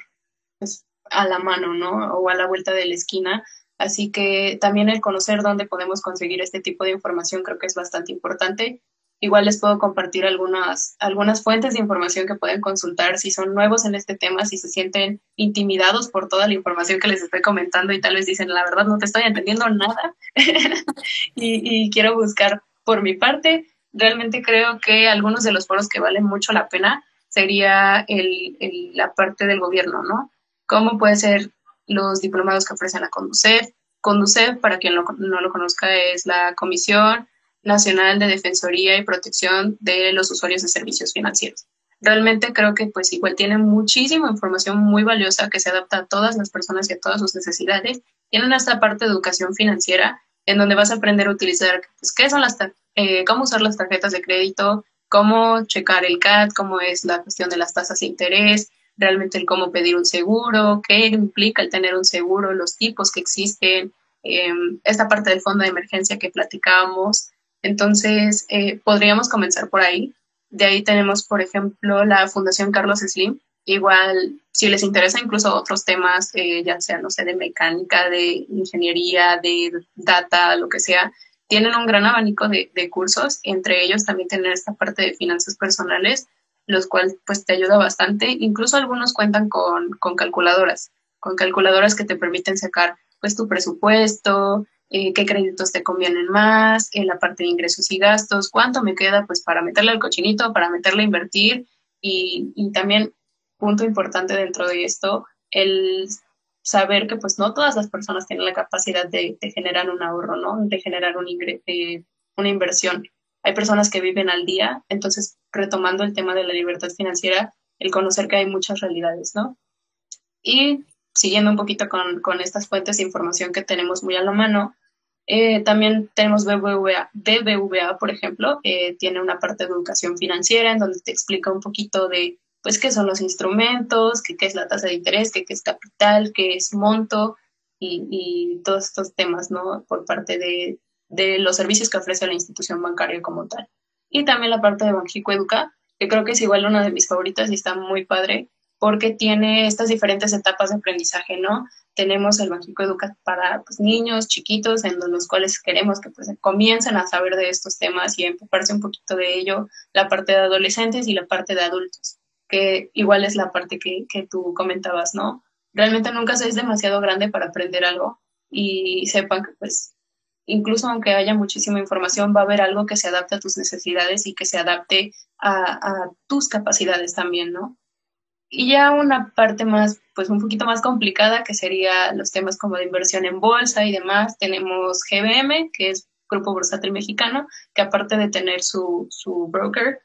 Speaker 4: pues, a la mano, ¿no? O a la vuelta de la esquina. Así que también el conocer dónde podemos conseguir este tipo de información creo que es bastante importante. Igual les puedo compartir algunas, algunas fuentes de información que pueden consultar si son nuevos en este tema, si se sienten intimidados por toda la información que les estoy comentando y tal vez dicen, la verdad no te estoy entendiendo nada y, quiero buscar por mi parte. Realmente creo que algunos de los foros que valen mucho la pena sería el, la parte del gobierno, ¿no? como puede ser los diplomados que ofrecen la CONDUCEF. CONDUCEF, para quien no lo conozca, es la Comisión Nacional de Defensoría y Protección de los Usuarios de Servicios Financieros. Realmente creo que pues igual tiene muchísima información muy valiosa que se adapta a todas las personas y a todas sus necesidades. Tienen esta parte de educación financiera en donde vas a aprender a utilizar pues, qué son las eh, cómo usar las tarjetas de crédito, cómo checar el CAT, cómo es la cuestión de las tasas de interés, realmente el cómo pedir un seguro, qué implica el tener un seguro, los tipos que existen, em, esta parte del fondo de emergencia que platicábamos. Entonces, eh, podríamos comenzar por ahí. De ahí tenemos, por ejemplo, la Fundación Carlos Slim. Igual, si les interesa incluso otros temas, eh, ya sea, no sé, de mecánica, de ingeniería, de data, lo que sea, tienen un gran abanico de, de cursos. Entre ellos también tener esta parte de finanzas personales los cuales pues te ayuda bastante. Incluso algunos cuentan con, calculadoras, con calculadoras que te permiten sacar pues tu presupuesto, eh, qué créditos te convienen más, en la parte de ingresos y gastos, cuánto me queda pues para meterle al cochinito, para meterle a invertir y, y también punto importante dentro de esto, el saber que pues no todas las personas tienen la capacidad de, generar un ahorro, ¿no? De generar un eh, una inversión hay personas que viven al día, entonces retomando el tema de la libertad financiera, el conocer que hay muchas realidades, ¿no? Y siguiendo un poquito con, con, estas fuentes de información que tenemos muy a la mano, eh, también tenemos BBVA, BBVA por ejemplo, eh, tiene una parte de educación financiera en donde te explica un poquito de pues qué son los instrumentos, qué, qué es la tasa de interés, qué, qué es capital, qué es monto y, y, todos estos temas, ¿no? Por parte de, de, los servicios que ofrece la institución bancaria como tal. Y también la parte de Banjico Educa, que creo que es igual una de mis favoritas y está muy padre, porque tiene estas diferentes etapas de aprendizaje, ¿no? Tenemos el Banjico Educa para pues, niños chiquitos en los cuales queremos que pues, comiencen a saber de estos temas y empujarse un poquito de ello, la parte de adolescentes y la parte de adultos, que igual es la parte que, que tú comentabas, ¿no? Realmente nunca se es demasiado grande para aprender algo y sepan que pues incluso aunque haya muchísima información, va a haber algo que se adapte a tus necesidades y que se adapte a tus capacidades también, ¿no? Y ya una parte más, pues un poquito más complicada, que sería los temas como de inversión en bolsa y demás. Tenemos GBM, que es Grupo Bursátil Mexicano, que aparte de tener su, su broker,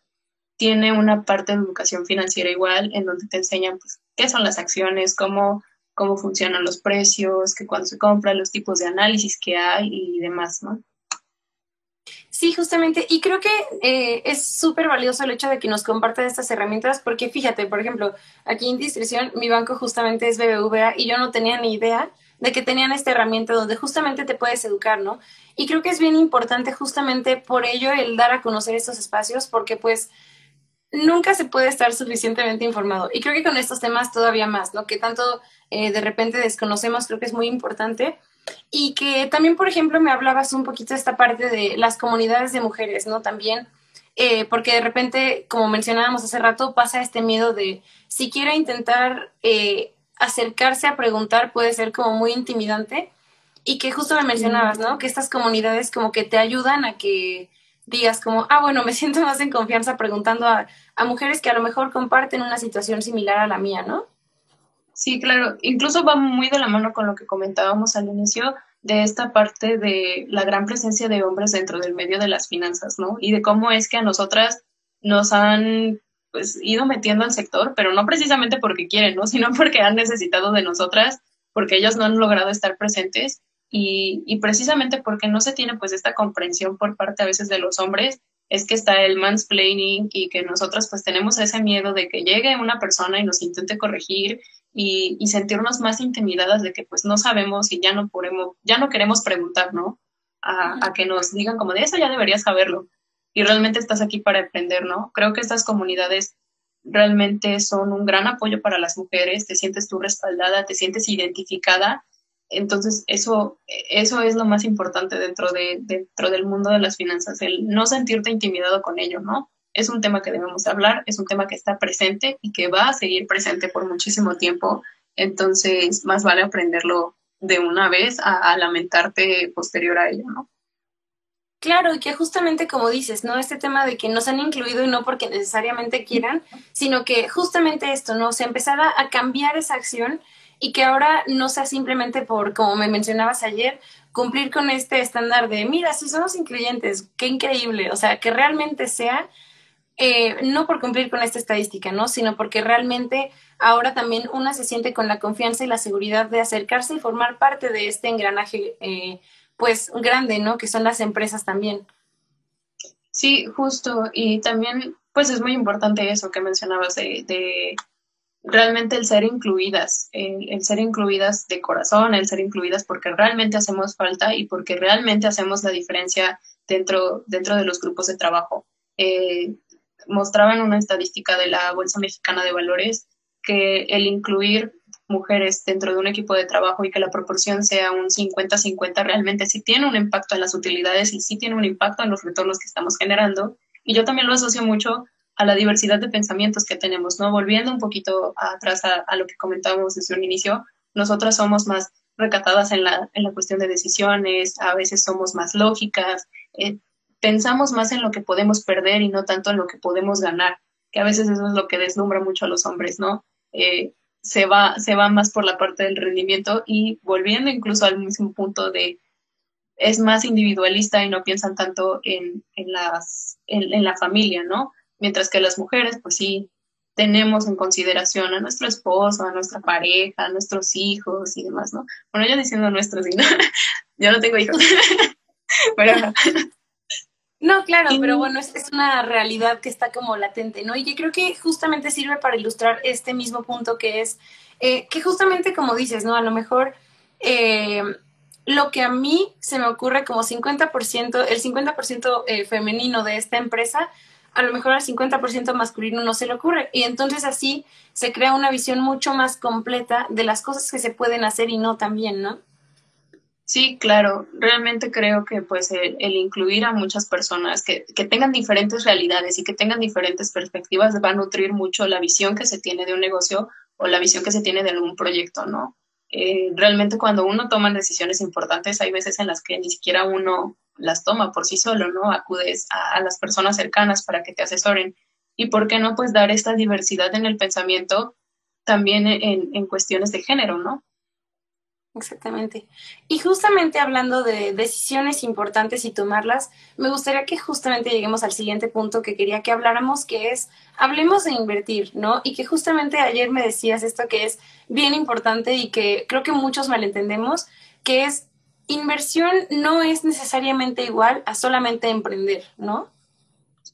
Speaker 4: tiene una parte de educación financiera igual, en donde te enseñan pues, qué son las acciones, cómo, cómo funcionan los precios, que cuando se compra, los tipos de análisis que hay y demás, ¿no?
Speaker 3: Sí, justamente, y creo que eh, es súper valioso el hecho de que nos compartan estas herramientas, porque fíjate, por ejemplo, aquí en Distribución, mi banco justamente es BBVA y yo no tenía ni idea de que tenían esta herramienta donde justamente te puedes educar, ¿no? Y creo que es bien importante justamente por ello el dar a conocer estos espacios, porque pues nunca se puede estar suficientemente informado. Y creo que con estos temas todavía más, ¿no? Que tanto eh, de repente desconocemos, creo que es muy importante y que también, por ejemplo, me hablabas un poquito de esta parte de las comunidades de mujeres, ¿no? También, eh, porque de repente, como mencionábamos hace rato, pasa este miedo de si quiero intentar eh, acercarse a preguntar puede ser como muy intimidante y que justo me mencionabas, ¿no? Que estas comunidades como que te ayudan a que digas como, ah, bueno, me siento más en confianza preguntando a, a mujeres que a lo mejor comparten una situación similar a la mía, ¿no?
Speaker 4: Sí, claro, incluso va muy de la mano con lo que comentábamos al inicio de esta parte de la gran presencia de hombres dentro del medio de las finanzas, ¿no? Y de cómo es que a nosotras nos han pues ido metiendo al sector, pero no precisamente porque quieren, ¿no? Sino porque han necesitado de nosotras, porque ellos no han logrado estar presentes y, y precisamente porque no se tiene pues esta comprensión por parte a veces de los hombres es que está el mansplaining y que nosotras pues tenemos ese miedo de que llegue una persona y nos intente corregir y, sentirnos más intimidadas de que pues no sabemos y ya no podemos, ya no queremos preguntar, ¿no? A, que nos digan como de eso ya deberías saberlo y realmente estás aquí para aprender, ¿no? Creo que estas comunidades realmente son un gran apoyo para las mujeres, te sientes tú respaldada, te sientes identificada, entonces eso, eso es lo más importante dentro, de, dentro del mundo de las finanzas, el no sentirte intimidado con ello, ¿no? Es un tema que debemos hablar, es un tema que está presente y que va a seguir presente por muchísimo tiempo. Entonces, más vale aprenderlo de una vez a, lamentarte posterior a ello, ¿no?
Speaker 3: Claro, y que justamente como dices, ¿no? Este tema de que nos han incluido y no porque necesariamente quieran, sino que justamente esto, ¿no? Se empezara a cambiar esa acción y que ahora no sea simplemente por, como me mencionabas ayer, cumplir con este estándar de, mira, si somos incluyentes, qué increíble, o sea, que realmente sea eh, no por cumplir con esta estadística, ¿no? Sino porque realmente ahora también una se siente con la confianza y la seguridad de acercarse y formar parte de este engranaje, eh, pues grande, ¿no? Que son las empresas también.
Speaker 4: Sí, justo. Y también, pues es muy importante eso que mencionabas de, realmente el ser incluidas, el, ser incluidas de corazón, el ser incluidas porque realmente hacemos falta y porque realmente hacemos la diferencia dentro, dentro de los grupos de trabajo. Eh, mostraban una estadística de la Bolsa Mexicana de Valores que el incluir mujeres dentro de un equipo de trabajo y que la proporción sea un 50-50 realmente sí tiene un impacto en las utilidades y sí tiene un impacto en los retornos que estamos generando. Y yo también lo asocio mucho a la diversidad de pensamientos que tenemos, ¿no? Volviendo un poquito atrás a, lo que comentábamos desde un inicio, nosotras somos más recatadas en la, en la cuestión de decisiones, a veces somos más lógicas, eh, pensamos más en lo que podemos perder y no tanto en lo que podemos ganar, que a veces eso es lo que deslumbra mucho a los hombres, ¿no? Eh, se, va, se va más por la parte del rendimiento y volviendo incluso al mismo punto de es más individualista y no piensan tanto en, en las, en, la familia, ¿no? Mientras que las mujeres, pues sí, tenemos en consideración a nuestro esposo, a nuestra pareja, a nuestros hijos y demás, ¿no? Bueno, yo diciendo nuestros, ¿no? yo no tengo hijos. pero...
Speaker 3: No, claro, pero bueno, es, es, una realidad que está como latente, ¿no? Y que creo que justamente sirve para ilustrar este mismo punto que es, eh, que justamente como dices, ¿no? A lo mejor eh, lo que a mí se me ocurre como 50%, el 50% eh, femenino de esta empresa, a lo mejor al 50% masculino no se le ocurre. Y entonces así se crea una visión mucho más completa de las cosas que se pueden hacer y no también, ¿no?
Speaker 4: Sí, claro. Realmente creo que pues el, incluir a muchas personas que, que, tengan diferentes realidades y que tengan diferentes perspectivas va a nutrir mucho la visión que se tiene de un negocio o la visión que se tiene de algún proyecto, ¿no? Eh, realmente cuando uno toma decisiones importantes, hay veces en las que ni siquiera uno las toma por sí solo, ¿no? Acudes a, las personas cercanas para que te asesoren. Y por qué no, pues, dar esta diversidad en el pensamiento también en, en cuestiones de género, ¿no?
Speaker 3: Exactamente. Y justamente hablando de decisiones importantes y tomarlas, me gustaría que justamente lleguemos al siguiente punto que quería que habláramos, que es, hablemos de invertir, ¿no? Y que justamente ayer me decías esto que es bien importante y que creo que muchos malentendemos, que es, inversión no es necesariamente igual a solamente emprender, ¿no?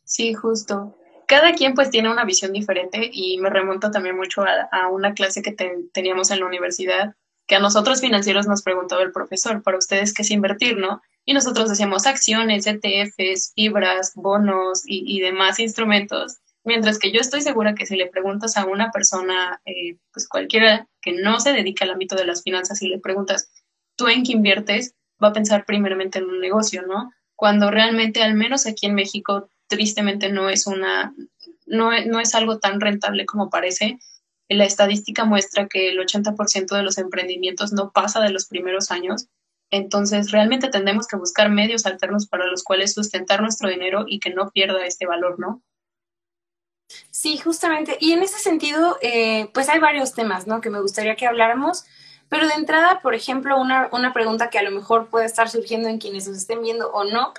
Speaker 4: Sí, justo. Cada quien pues tiene una visión diferente y me remonto también mucho a, una clase que teníamos en la universidad que a nosotros financieros nos preguntaba el profesor, para ustedes qué es invertir, ¿no? Y nosotros decíamos acciones, ETFs, fibras, bonos y, demás instrumentos, mientras que yo estoy segura que si le preguntas a una persona, eh, pues cualquiera que no se dedica al ámbito de las finanzas y le preguntas, ¿tú en qué inviertes? Va a pensar primeramente en un negocio, ¿no? Cuando realmente, al menos aquí en México, tristemente no es una, no, no es algo tan rentable como parece la estadística muestra que el 80% de los emprendimientos no pasa de los primeros años. Entonces, realmente tendemos que buscar medios alternos para los cuales sustentar nuestro dinero y que no pierda este valor, ¿no?
Speaker 3: Sí, justamente. Y en ese sentido, eh, pues hay varios temas, ¿no? Que me gustaría que habláramos. Pero de entrada, por ejemplo, una, una pregunta que a lo mejor puede estar surgiendo en quienes nos estén viendo o no,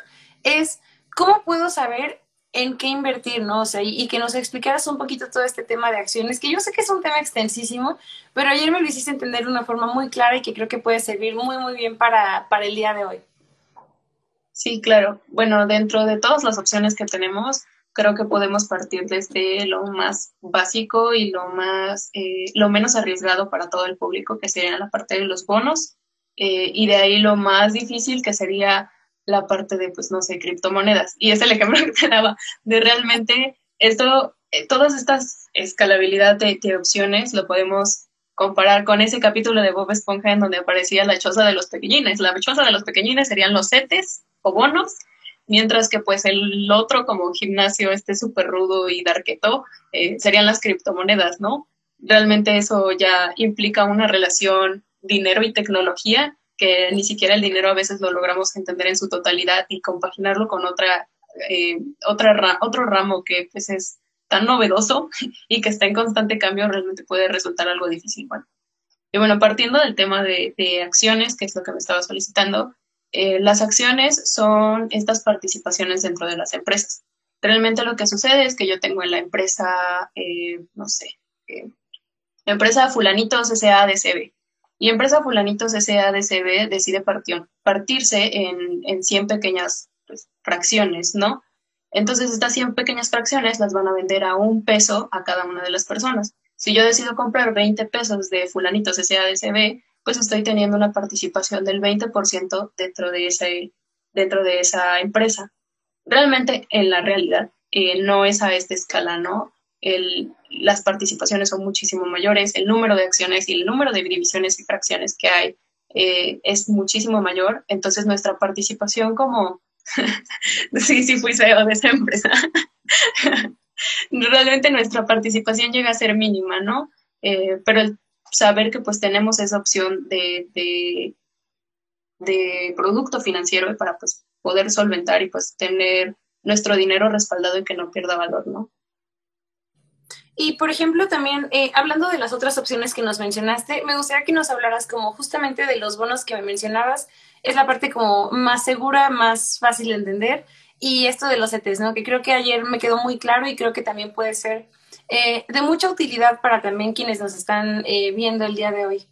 Speaker 3: es, ¿cómo puedo saber en qué invertir, ¿no? O sea, y, que nos explicaras un poquito todo este tema de acciones, que yo sé que es un tema extensísimo, pero ayer me lo hiciste entender de una forma muy clara y que creo que puede servir muy, muy bien para, para el día de hoy.
Speaker 4: Sí, claro. Bueno, dentro de todas las opciones que tenemos, creo que podemos partir desde lo más básico y lo más, eh, lo menos arriesgado para todo el público, que sería la parte de los bonos, eh, y de ahí lo más difícil, que sería la parte de, pues, no sé, criptomonedas. Y es el ejemplo que te daba, de realmente esto, eh, todas estas escalabilidad de, opciones lo podemos comparar con ese capítulo de Bob Esponja en donde aparecía la choza de los pequeñines. La choza de los pequeñines serían los setes o bonos, mientras que pues el otro como gimnasio este súper rudo y darqueto eh, serían las criptomonedas, ¿no? Realmente eso ya implica una relación dinero y tecnología que ni siquiera el dinero a veces lo logramos entender en su totalidad y compaginarlo con otra, eh, otra otro ramo que pues es tan novedoso y que está en constante cambio, realmente puede resultar algo difícil. Bueno, y bueno, partiendo del tema de, de acciones, que es lo que me estaba solicitando, eh, las acciones son estas participaciones dentro de las empresas. Realmente lo que sucede es que yo tengo en la empresa, eh, no sé, la empresa Fulanitos SADCB, y empresa Fulanitos SADCB decide partirse en, en 100 pequeñas pues, fracciones, ¿no? Entonces estas 100 pequeñas fracciones las van a vender a un peso a cada una de las personas. Si yo decido comprar 20 pesos de Fulanitos SADCB, pues estoy teniendo una participación del 20% dentro de, ese, dentro de esa empresa. Realmente, en la realidad, eh, no es a esta escala, ¿no? El, las participaciones son muchísimo mayores, el número de acciones y el número de divisiones y fracciones que hay eh, es muchísimo mayor, entonces nuestra participación como, sí, sí fui CEO de esa empresa, realmente nuestra participación llega a ser mínima, ¿no? Eh, pero el saber que pues tenemos esa opción de, de, de producto financiero para pues poder solventar y pues tener nuestro dinero respaldado y que no pierda valor, ¿no?
Speaker 3: Y por ejemplo, también eh, hablando de las otras opciones que nos mencionaste, me gustaría que nos hablaras como justamente de los bonos que me mencionabas. Es la parte como más segura, más fácil de entender. Y esto de los ETs, ¿no? Que creo que ayer me quedó muy claro y creo que también puede ser eh, de mucha utilidad para también quienes nos están eh, viendo el día de hoy.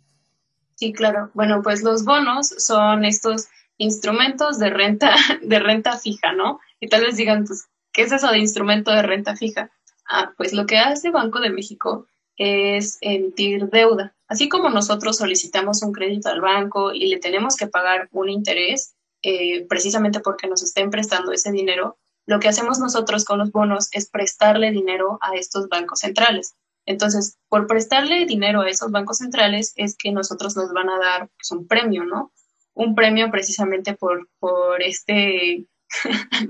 Speaker 4: Sí, claro. Bueno, pues los bonos son estos instrumentos de renta, de renta fija, ¿no? Y tal vez digan, pues, ¿qué es eso de instrumento de renta fija? Ah, pues lo que hace Banco de México es emitir deuda. Así como nosotros solicitamos un crédito al banco y le tenemos que pagar un interés, eh, precisamente porque nos estén prestando ese dinero, lo que hacemos nosotros con los bonos es prestarle dinero a estos bancos centrales. Entonces, por prestarle dinero a esos bancos centrales es que nosotros nos van a dar pues, un premio, ¿no? Un premio precisamente por, por este,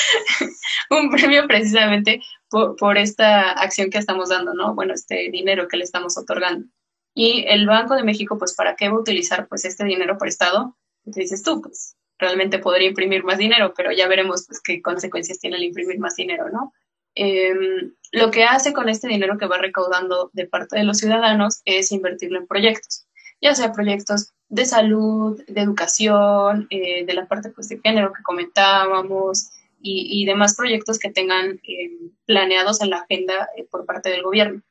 Speaker 4: un premio precisamente por, esta acción que estamos dando, ¿no? Bueno, este dinero que le estamos otorgando. Y el Banco de México, pues, ¿para qué va a utilizar pues este dinero prestado? Te dices tú, pues, realmente podría imprimir más dinero, pero ya veremos pues, qué consecuencias tiene el imprimir más dinero, ¿no? Em, lo que hace con este dinero que va recaudando de parte de los ciudadanos es invertirlo en proyectos, ya sea proyectos de salud, de educación, eh, de la parte pues, de género que comentábamos y, demás proyectos que tengan em, planeados en la agenda eh, por parte del gobierno.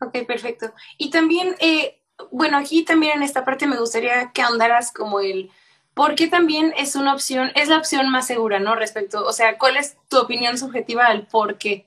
Speaker 3: Ok, perfecto. Y también eh, bueno, aquí también en esta parte me gustaría que ahondaras como el por qué también es una opción, es la opción más segura, ¿no? Respecto, o sea, ¿cuál es tu opinión subjetiva al por qué?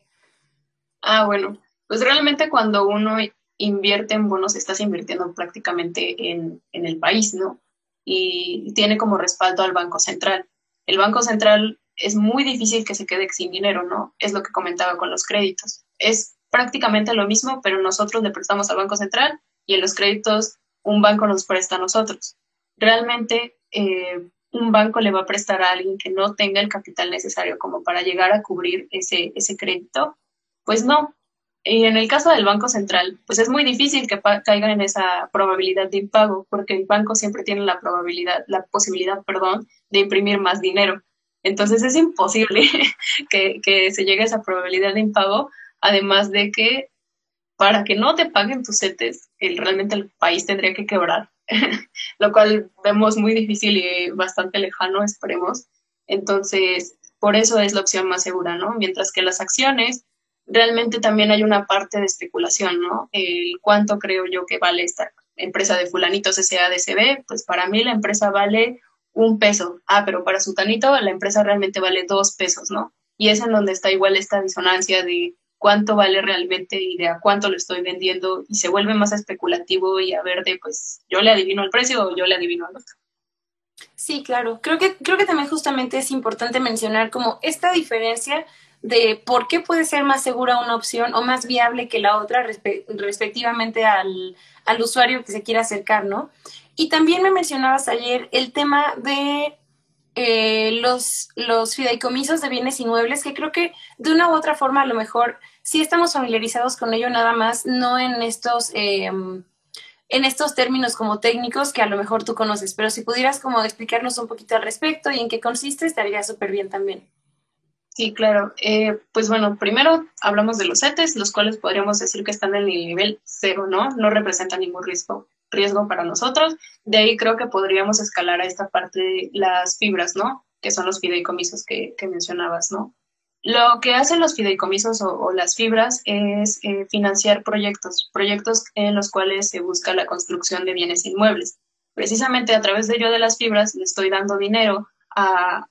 Speaker 4: Ah, bueno, pues realmente cuando uno invierte en bonos, estás invirtiendo prácticamente en, en el país, ¿no? Y tiene como respaldo al Banco Central. El Banco Central es muy difícil que se quede sin dinero, ¿no? Es lo que comentaba con los créditos. Es prácticamente lo mismo, pero nosotros le prestamos al Banco Central y en los créditos un banco nos presta a nosotros. Realmente eh, un banco le va a prestar a alguien que no tenga el capital necesario como para llegar a cubrir ese, ese crédito. Pues no. Y en el caso del Banco Central, pues es muy difícil que caigan en esa probabilidad de impago, porque el banco siempre tiene la probabilidad, la posibilidad, perdón, de imprimir más dinero. Entonces es imposible que, que se llegue a esa probabilidad de impago, además de que para que no te paguen tus CETES, el, realmente el país tendría que quebrar, lo cual vemos muy difícil y bastante lejano, esperemos. Entonces, por eso es la opción más segura, ¿no? Mientras que las acciones, realmente también hay una parte de especulación, ¿no? El cuánto creo yo que vale esta empresa de fulanitos SADCB, pues para mí la empresa vale un peso. Ah, pero para Sutanito la empresa realmente vale dos pesos, ¿no? Y es en donde está igual esta disonancia de cuánto vale realmente y de a cuánto lo estoy vendiendo y se vuelve más especulativo y a ver de pues yo le adivino el precio o yo le adivino el otro.
Speaker 3: Sí, claro. Creo que, creo que también justamente es importante mencionar como esta diferencia de por qué puede ser más segura una opción o más viable que la otra respectivamente al, al usuario que se quiera acercar, ¿no? Y también me mencionabas ayer el tema de eh, los, los fideicomisos de bienes inmuebles, que creo que de una u otra forma a lo mejor sí estamos familiarizados con ello nada más, no en estos, em, en estos términos como técnicos que a lo mejor tú conoces, pero si pudieras como explicarnos un poquito al respecto y en qué consiste, estaría súper bien también.
Speaker 4: Sí, claro. Eh, pues bueno, primero hablamos de los CETES, los cuales podríamos decir que están en el nivel cero, ¿no? No representan ningún riesgo, riesgo para nosotros. De ahí creo que podríamos escalar a esta parte de las fibras, ¿no? Que son los fideicomisos que, mencionabas, ¿no? Lo que hacen los fideicomisos o, las fibras es eh, financiar proyectos, proyectos en los cuales se busca la construcción de bienes inmuebles. Precisamente a través de ello de las fibras le estoy dando dinero a,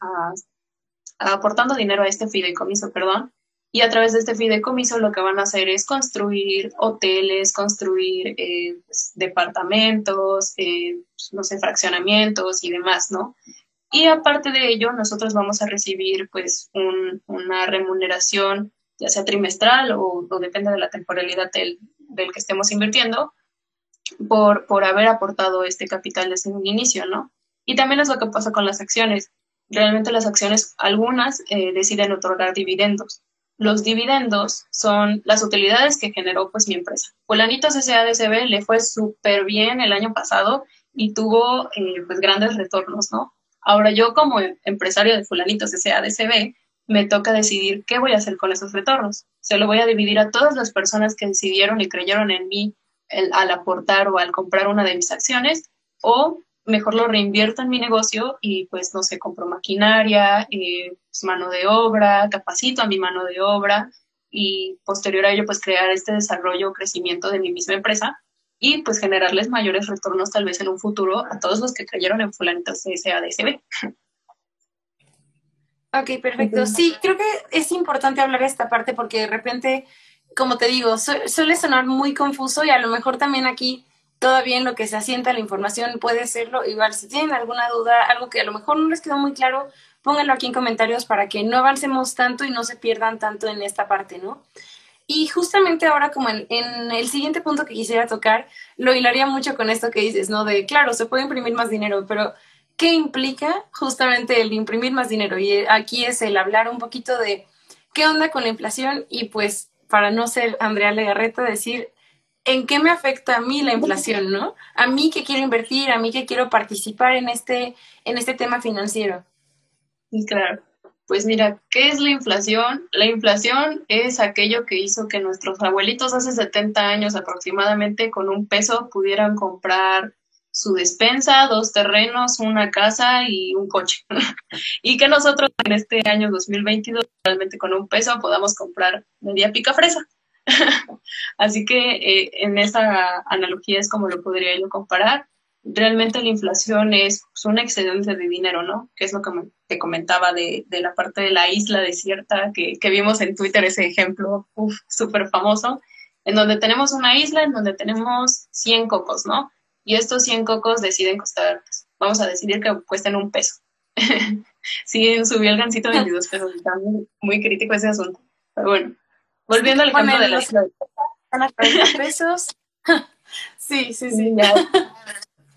Speaker 4: aportando dinero a este fideicomiso, perdón, y a través de este fideicomiso lo que van a hacer es construir hoteles, construir eh, pues, departamentos, eh, no sé, fraccionamientos y demás, ¿no? Y aparte de ello, nosotros vamos a recibir pues una remuneración, ya sea trimestral o, depende de la temporalidad del, del, que estemos invirtiendo, por, por haber aportado este capital desde un inicio, ¿no? Y también es lo que pasa con las acciones. Realmente las acciones, algunas eh, deciden otorgar dividendos. Los dividendos son las utilidades que generó pues mi empresa. Polanitos SADCB le fue súper bien el año pasado y tuvo eh, pues grandes retornos, ¿no? Ahora yo como empresario de fulanitos de CADCB, me toca decidir qué voy a hacer con esos retornos. Se lo voy a dividir a todas las personas que decidieron y creyeron en mí al aportar o al comprar una de mis acciones o mejor lo reinvierto en mi negocio y pues no sé, compro maquinaria, eh, pues, mano de obra, capacito a mi mano de obra y posterior a ello pues crear este desarrollo o crecimiento de mi misma empresa y pues generarles mayores retornos tal vez en un futuro a todos los que creyeron en fulanito CSADCB.
Speaker 3: Ok, perfecto. Sí, creo que es importante hablar de esta parte porque de repente, como te digo, suele sonar muy confuso y a lo mejor también aquí todavía en lo que se asienta la información puede serlo. Igual, si tienen alguna duda, algo que a lo mejor no les quedó muy claro, pónganlo aquí en comentarios para que no avancemos tanto y no se pierdan tanto en esta parte, ¿no? Y justamente ahora, como en, el siguiente punto que quisiera tocar, lo hilaría mucho con esto que dices, ¿no? De, claro, se puede imprimir más dinero, pero ¿qué implica justamente el imprimir más dinero? Y aquí es el hablar un poquito de qué onda con la inflación y pues, para no ser Andrea Legarreta, decir, ¿en qué me afecta a mí la inflación, no? A mí que quiero invertir, a mí que quiero participar en este, en este tema financiero.
Speaker 4: Claro. Pues mira, ¿qué es la inflación? La inflación es aquello que hizo que nuestros abuelitos hace 70 años aproximadamente con un peso pudieran comprar su despensa, dos terrenos, una casa y un coche. y que nosotros en este año 2022 realmente con un peso podamos comprar media pica fresa. Así que eh, en esa analogía es como lo podría yo comparar realmente la inflación es pues, un excedente de dinero, ¿no? Que es lo que te comentaba de, de, la parte de la isla desierta, que, que vimos en Twitter ese ejemplo, súper famoso, en donde tenemos una isla en donde tenemos 100 cocos, ¿no? Y estos 100 cocos deciden costar, pues, vamos a decidir que cuesten un peso. sí, subió el gancito 22 pesos, está muy, muy, crítico ese asunto. Pero bueno, volviendo al ejemplo de.
Speaker 3: Están a 40 pesos. sí, sí, sí.
Speaker 4: Ya.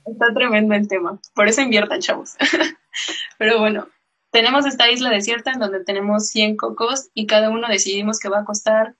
Speaker 4: Está tremendo el tema. Por eso inviertan, chavos. Pero bueno, tenemos esta isla desierta en donde tenemos 100 cocos y cada uno decidimos que va a costar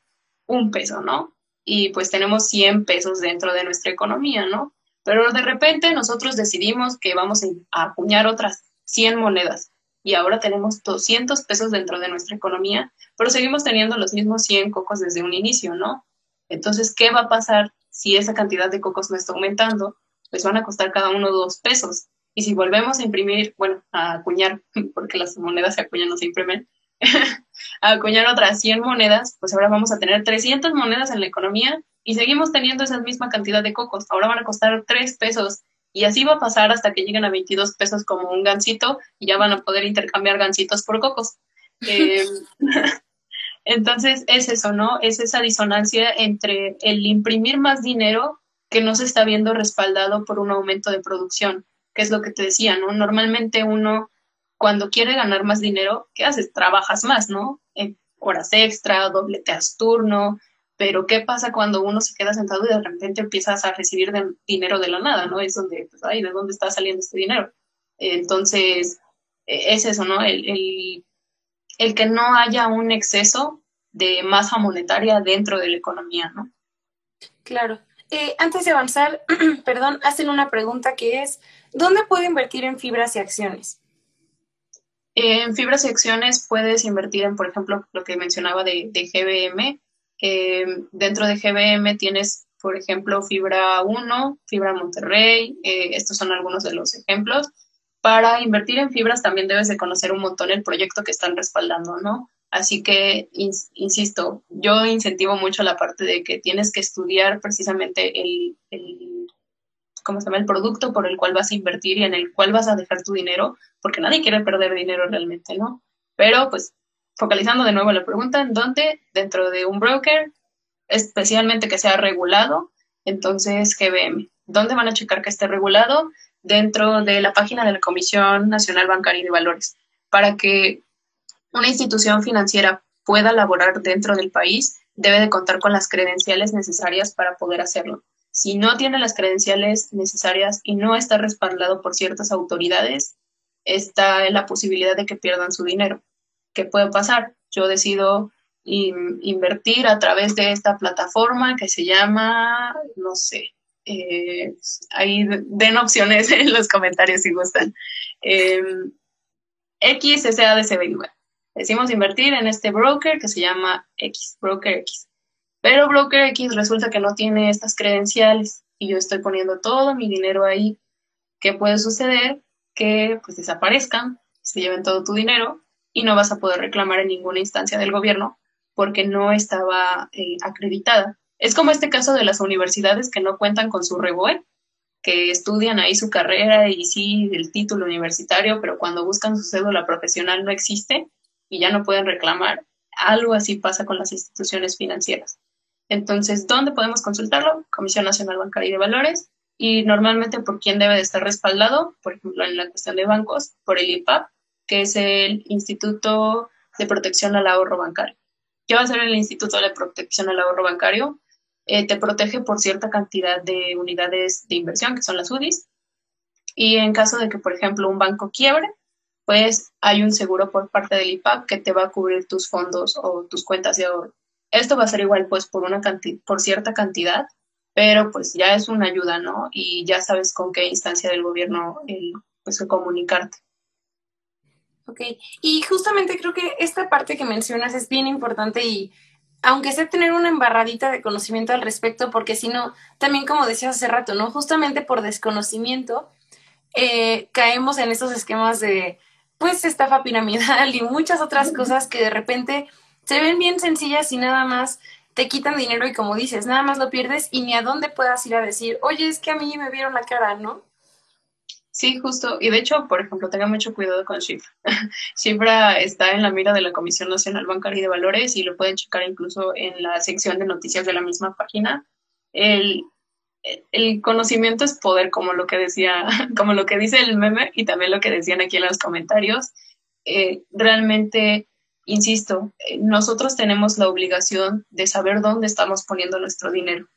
Speaker 4: un peso, ¿no? Y pues tenemos 100 pesos dentro de nuestra economía, ¿no? Pero de repente nosotros decidimos que vamos a acuñar otras 100 monedas y ahora tenemos 200 pesos dentro de nuestra economía, pero seguimos teniendo los mismos 100 cocos desde un inicio, ¿no? Entonces, ¿qué va a pasar si esa cantidad de cocos no está aumentando? pues van a costar cada uno dos pesos. Y si volvemos a imprimir, bueno, a acuñar, porque las monedas se acuñan, no se imprimen, a acuñar otras 100 monedas, pues ahora vamos a tener 300 monedas en la economía y seguimos teniendo esa misma cantidad de cocos. Ahora van a costar 3 pesos y así va a pasar hasta que lleguen a 22 pesos como un gansito y ya van a poder intercambiar gansitos por cocos. Eh, entonces es eso, ¿no? Es esa disonancia entre el imprimir más dinero que no se está viendo respaldado por un aumento de producción, que es lo que te decía, ¿no? Normalmente uno, cuando quiere ganar más dinero, ¿qué haces? Trabajas más, ¿no? En horas extra, dobleteas turno, pero ¿qué pasa cuando uno se queda sentado y de repente empiezas a recibir dinero de la nada, ¿no? Es donde, pues, ay, ¿de dónde está saliendo este dinero? Entonces, e, es eso, ¿no? El, el, el que no haya un exceso de masa monetaria dentro de la economía, ¿no?
Speaker 3: Claro. Eh, antes de avanzar, perdón, hacen una pregunta que es, ¿dónde puedo invertir en fibras y acciones?
Speaker 4: En fibras y acciones puedes invertir en, por ejemplo, lo que mencionaba de, GBM. Dentro de GBM tienes, por ejemplo, Fibra 1, Fibra Monterrey, eh, estos son algunos de los ejemplos. Para invertir en fibras también debes de conocer un montón el proyecto que están respaldando, ¿no? Así que, insisto, yo incentivo mucho la parte de que tienes que estudiar precisamente el, ¿cómo se llama? el producto por el cual vas a invertir y en el cual vas a dejar tu dinero, porque nadie quiere perder dinero realmente, ¿no? Pero pues focalizando de nuevo la pregunta, ¿en dónde? Dentro de un broker, especialmente que sea regulado, entonces GBM. ¿Dónde van a checar que esté regulado? Dentro de la página de la Comisión Nacional Bancaria y de Valores, para que una institución financiera pueda laborar dentro del país, debe de contar con las credenciales necesarias para poder hacerlo. Si no tiene las credenciales necesarias y no está respaldado por ciertas autoridades, está la posibilidad de que pierdan su dinero. ¿Qué puede pasar? Yo decido invertir a través de esta plataforma que se llama, no sé, eh, ahí den opciones en los comentarios si gustan. Eh, XSADCB decimos invertir en este broker que se llama X, Broker X. Pero Broker X resulta que no tiene estas credenciales y yo estoy poniendo todo mi dinero ahí. ¿Qué puede suceder? Que pues desaparezcan, se lleven todo tu dinero y no vas a poder reclamar en ninguna instancia del gobierno porque no estaba eh, acreditada. Es como este caso de las universidades que no cuentan con su REBOE, que estudian ahí su carrera y sí el título universitario, pero cuando buscan su cédula profesional no existe y ya no pueden reclamar. Algo así pasa con las instituciones financieras. Entonces, ¿dónde podemos consultarlo? Comisión Nacional Bancaria y de Valores. Y normalmente, ¿por quién debe de estar respaldado? Por ejemplo, en la cuestión de bancos, por el IPAP, que es el Instituto de Protección al Ahorro Bancario. ¿Qué va a hacer el Instituto de Protección al Ahorro Bancario? Eh, te protege por cierta cantidad de unidades de inversión, que son las UDIs. Y en caso de que, por ejemplo, un banco quiebre, pues hay un seguro por parte del IPAP que te va a cubrir tus fondos o tus cuentas de ahorro. Esto va a ser igual pues por una por cierta cantidad, pero pues ya es una ayuda, ¿no? Y ya sabes con qué instancia del gobierno el, pues comunicarte.
Speaker 3: Ok, y justamente creo que esta parte que mencionas es bien importante y aunque sea tener una embarradita de conocimiento al respecto, porque si no, también como decías hace rato, ¿no? Justamente por desconocimiento, eh, caemos en estos esquemas de, pues, estafa piramidal y muchas otras cosas que de repente se ven bien sencillas y nada más te quitan dinero y como dices, nada más lo pierdes y ni a dónde puedas ir a decir, oye, es que a mí me vieron la cara, ¿no?
Speaker 4: Sí, justo. Y de hecho, por ejemplo, tenga mucho cuidado con Shifra. Shifra está en la mira de la Comisión Nacional Bancaria y de Valores y lo pueden checar incluso en la sección de noticias de la misma página. El, el conocimiento es poder, como lo que decía, como lo que dice el meme y también lo que decían aquí en los comentarios. Eh, realmente, insisto, eh, nosotros tenemos la obligación de saber dónde estamos poniendo nuestro dinero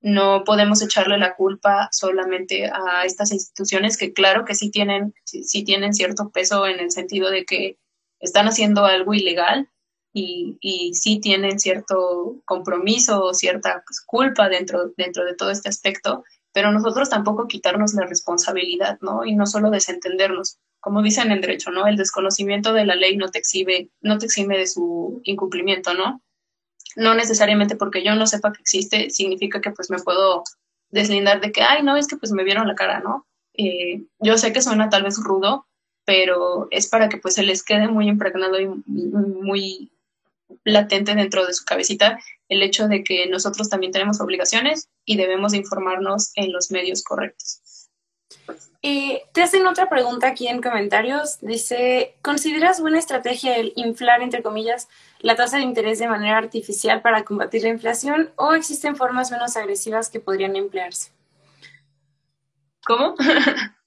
Speaker 4: no podemos echarle la culpa solamente a estas instituciones que claro que sí tienen, sí, tienen cierto peso en el sentido de que están haciendo algo ilegal y, y sí tienen cierto compromiso o cierta pues, culpa dentro, dentro de todo este aspecto, pero nosotros tampoco quitarnos la responsabilidad, ¿no? Y no solo desentendernos. Como dicen en derecho, ¿no? El desconocimiento de la ley no te exhibe, no te exime de su incumplimiento, ¿no? No necesariamente porque yo no sepa que existe, significa que pues me puedo deslindar de que, ay, no, es que pues me vieron la cara, ¿no? Eh, yo sé que suena tal vez rudo, pero es para que pues se les quede muy impregnado y muy latente dentro de su cabecita el hecho de que nosotros también tenemos obligaciones y debemos informarnos en los medios correctos.
Speaker 3: Te hacen otra pregunta aquí en comentarios. Dice, ¿consideras buena estrategia el inflar, entre comillas, la tasa de interés de manera artificial para combatir la inflación o existen formas menos agresivas que podrían emplearse?
Speaker 4: ¿Cómo?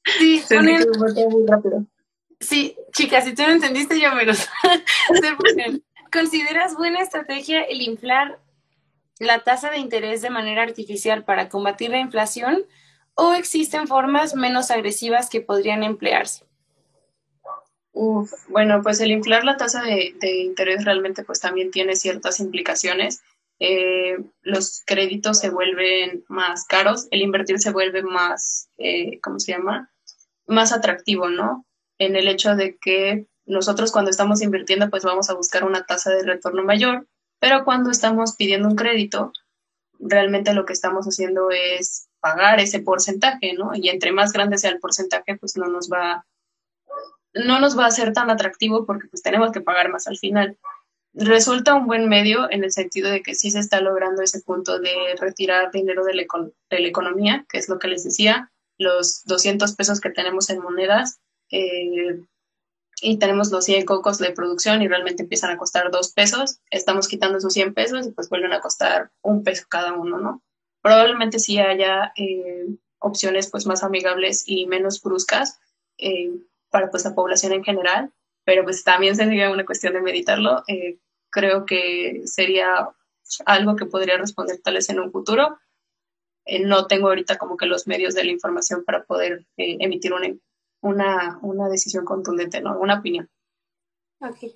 Speaker 3: Sí, sí, chicas, si tú no entendiste, yo me ¿Consideras buena estrategia el inflar la tasa de interés de manera artificial para combatir la inflación o existen formas menos agresivas que podrían emplearse?
Speaker 4: bueno, pues el inflar la tasa de, interés realmente pues también tiene ciertas implicaciones. Eh, los créditos se vuelven más caros, el invertir se vuelve más, eh, ¿cómo se llama? Más atractivo, ¿no? En el hecho de que nosotros cuando estamos invirtiendo pues vamos a buscar una tasa de retorno mayor, pero cuando estamos pidiendo un crédito, realmente lo que estamos haciendo es pagar ese porcentaje, ¿no? Y entre más grande sea el porcentaje, pues no nos va, no nos va a ser tan atractivo porque pues tenemos que pagar más al final. Resulta un buen medio en el sentido de que sí se está logrando ese punto de retirar dinero de la, economía, que es lo que les decía, los 200 pesos que tenemos en monedas eh, y tenemos los 100 cocos de producción y realmente empiezan a costar 2 pesos, estamos quitando esos 100 pesos y pues vuelven a costar un peso cada uno, ¿no? Probablemente sí haya eh, opciones pues más amigables y menos bruscas eh, para pues la población en general, pero pues también sería una cuestión de meditarlo. Eh, creo que sería algo que podría responder tal vez en un futuro. no tengo ahorita como que los medios de la información para poder emitir una, una, una decisión contundente, ¿no? Una opinión.
Speaker 3: Ok.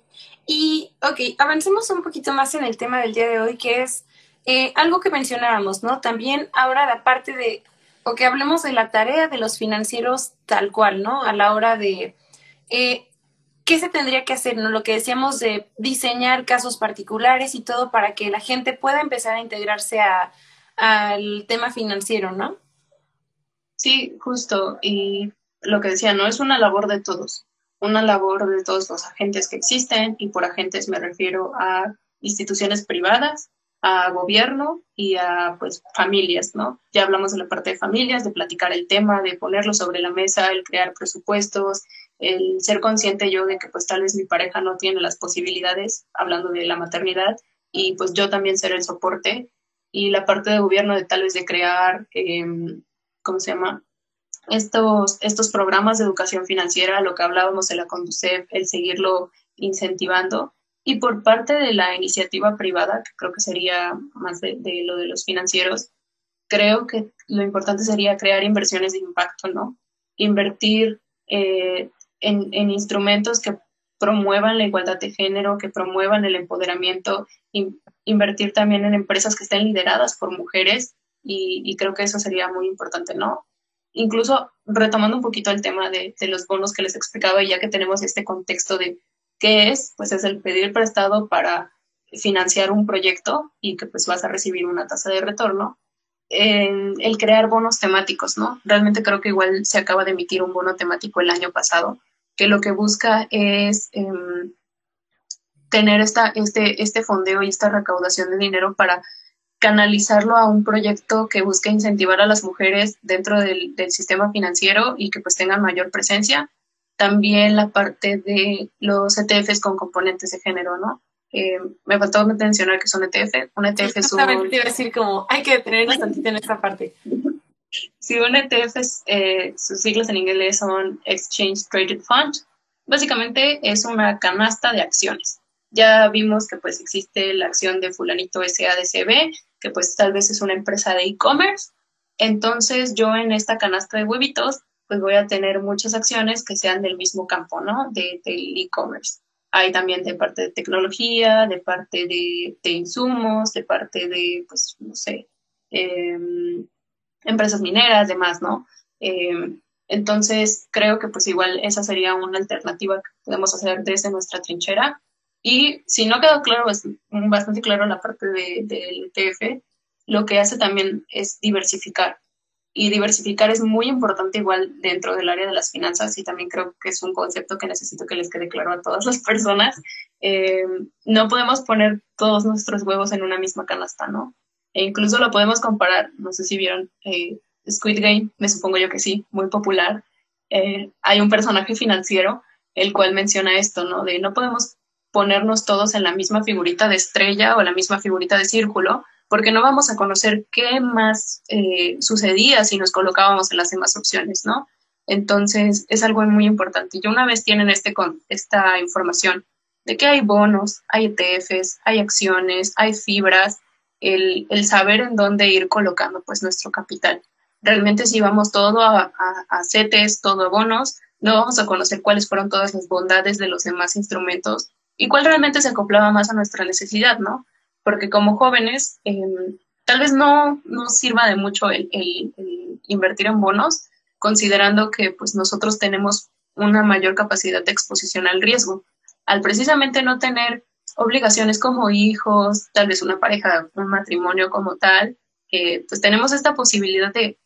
Speaker 3: Y, ok, avancemos un poquito más en el tema del día de hoy, que es eh, algo que mencionábamos, ¿no? También ahora la parte de, o que hablemos de la tarea de los financieros tal cual, ¿no? A la hora de, eh, ¿qué se tendría que hacer, ¿no? Lo que decíamos de diseñar casos particulares y todo para que la gente pueda empezar a integrarse al tema financiero, ¿no?
Speaker 4: Sí, justo. Y lo que decía, no es una labor de todos, una labor de todos los agentes que existen y por agentes me refiero a instituciones privadas, a gobierno y a pues familias, ¿no? Ya hablamos de la parte de familias, de platicar el tema, de ponerlo sobre la mesa, el crear presupuestos, el ser consciente yo de que pues tal vez mi pareja no tiene las posibilidades, hablando de la maternidad, y pues yo también ser el soporte, y la parte de gobierno de tal vez de crear, em, ¿cómo se llama? Estos, estos programas de educación financiera, lo que hablábamos de la Conducef, el seguirlo incentivando. Y por parte de la iniciativa privada, que creo que sería más de, lo de los financieros, creo que lo importante sería crear inversiones de impacto, ¿no? Invertir eh, en, instrumentos que promuevan la igualdad de género, que promuevan el empoderamiento, invertir también en empresas que estén lideradas por mujeres y, creo que eso sería muy importante, ¿no? Incluso retomando un poquito el tema de, los bonos que les explicaba, ya que tenemos este contexto de qué es, pues es el pedir prestado para financiar un proyecto y que pues vas a recibir una tasa de retorno, el crear bonos temáticos, ¿no? Realmente creo que igual se acaba de emitir un bono temático el año pasado que lo que busca es em, tener esta, este, este fondeo y esta recaudación de dinero para canalizarlo a un proyecto que busque incentivar a las mujeres dentro del, sistema financiero y que pues tengan mayor presencia. También la parte de los ETFs con componentes de género, ¿no? Eh, me faltó mencionar que son ETF. Un ETF es un...
Speaker 3: te iba a decir como, hay que tenernos tantito en esta parte.
Speaker 4: Si un ETF, eh, sus siglas en inglés son Exchange Traded Fund, básicamente es una canasta de acciones. Ya vimos que pues existe la acción de fulanito SADCB, que pues tal vez es una empresa de e-commerce. Entonces yo en esta canasta de huevitos pues voy a tener muchas acciones que sean del mismo campo, ¿no? De, del e-commerce. Hay también de parte de tecnología, de parte de, insumos, de parte de, pues, no sé, em, empresas mineras, demás, ¿no? Eh, entonces, creo que pues igual esa sería una alternativa que podemos hacer desde nuestra trinchera. Y si no quedó claro, bastante claro la parte del de, ETF, lo que hace también es diversificar. Y diversificar es muy importante igual dentro del área de las finanzas y también creo que es un concepto que necesito que les quede claro a todas las personas. Eh, no podemos poner todos nuestros huevos en una misma canasta, ¿no? E incluso lo podemos comparar, no sé si vieron eh, Squid Game, me supongo yo que sí, muy popular. Eh, hay un personaje financiero el cual menciona esto, ¿no? De no podemos ponernos todos en la misma figurita de estrella o la misma figurita de círculo, porque no vamos a conocer qué más eh, sucedía si nos colocábamos en las demás opciones, ¿no? Entonces, es algo muy importante. Y una vez tienen este, esta información de que hay bonos, hay ETFs, hay acciones, hay fibras, el, saber en dónde ir colocando pues nuestro capital. Realmente si vamos todo a, a, CETES, todo a bonos, no vamos a conocer cuáles fueron todas las bondades de los demás instrumentos y cuál realmente se acoplaba más a nuestra necesidad, ¿no? Porque como jóvenes, em, tal vez no nos sirva de mucho el, el, invertir en bonos, considerando que pues nosotros tenemos una mayor capacidad de exposición al riesgo. Al precisamente no tener obligaciones como hijos, tal vez una pareja, un matrimonio como tal, que pues tenemos esta posibilidad de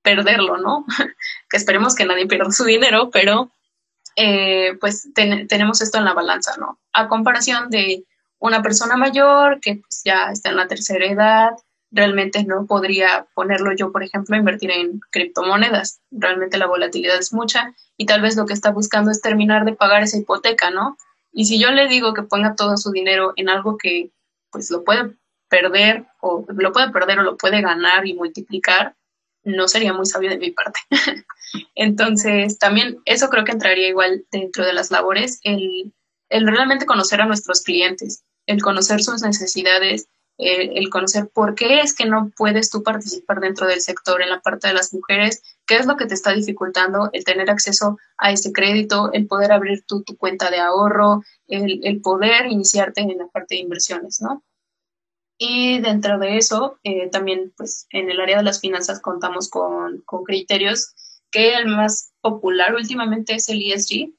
Speaker 4: perderlo, ¿no? que esperemos que nadie pierda su dinero, pero eh, pues tenemos esto en la balanza, ¿no? A comparación de una persona mayor que pues, ya está en la tercera edad, realmente no podría ponerlo yo, por ejemplo, invertir en criptomonedas. Realmente la volatilidad es mucha y tal vez lo que está buscando es terminar de pagar esa hipoteca, ¿no? Y si yo le digo que ponga todo su dinero en algo que pues lo puede perder o lo puede perder o lo puede ganar y multiplicar, no sería muy sabio de mi parte. Entonces, también eso creo que entraría igual dentro de las labores, el, el realmente conocer a nuestros clientes, el conocer sus necesidades, el conocer por qué es que no puedes tú participar dentro del sector en la parte de las mujeres, qué es lo que te está dificultando el tener acceso a ese crédito, el poder abrir tu, tu cuenta de ahorro, el, poder iniciarte en la parte de inversiones, ¿no? Y dentro de eso, eh, también, pues, en el área de las finanzas contamos con, con criterios que el más popular últimamente es el ESG.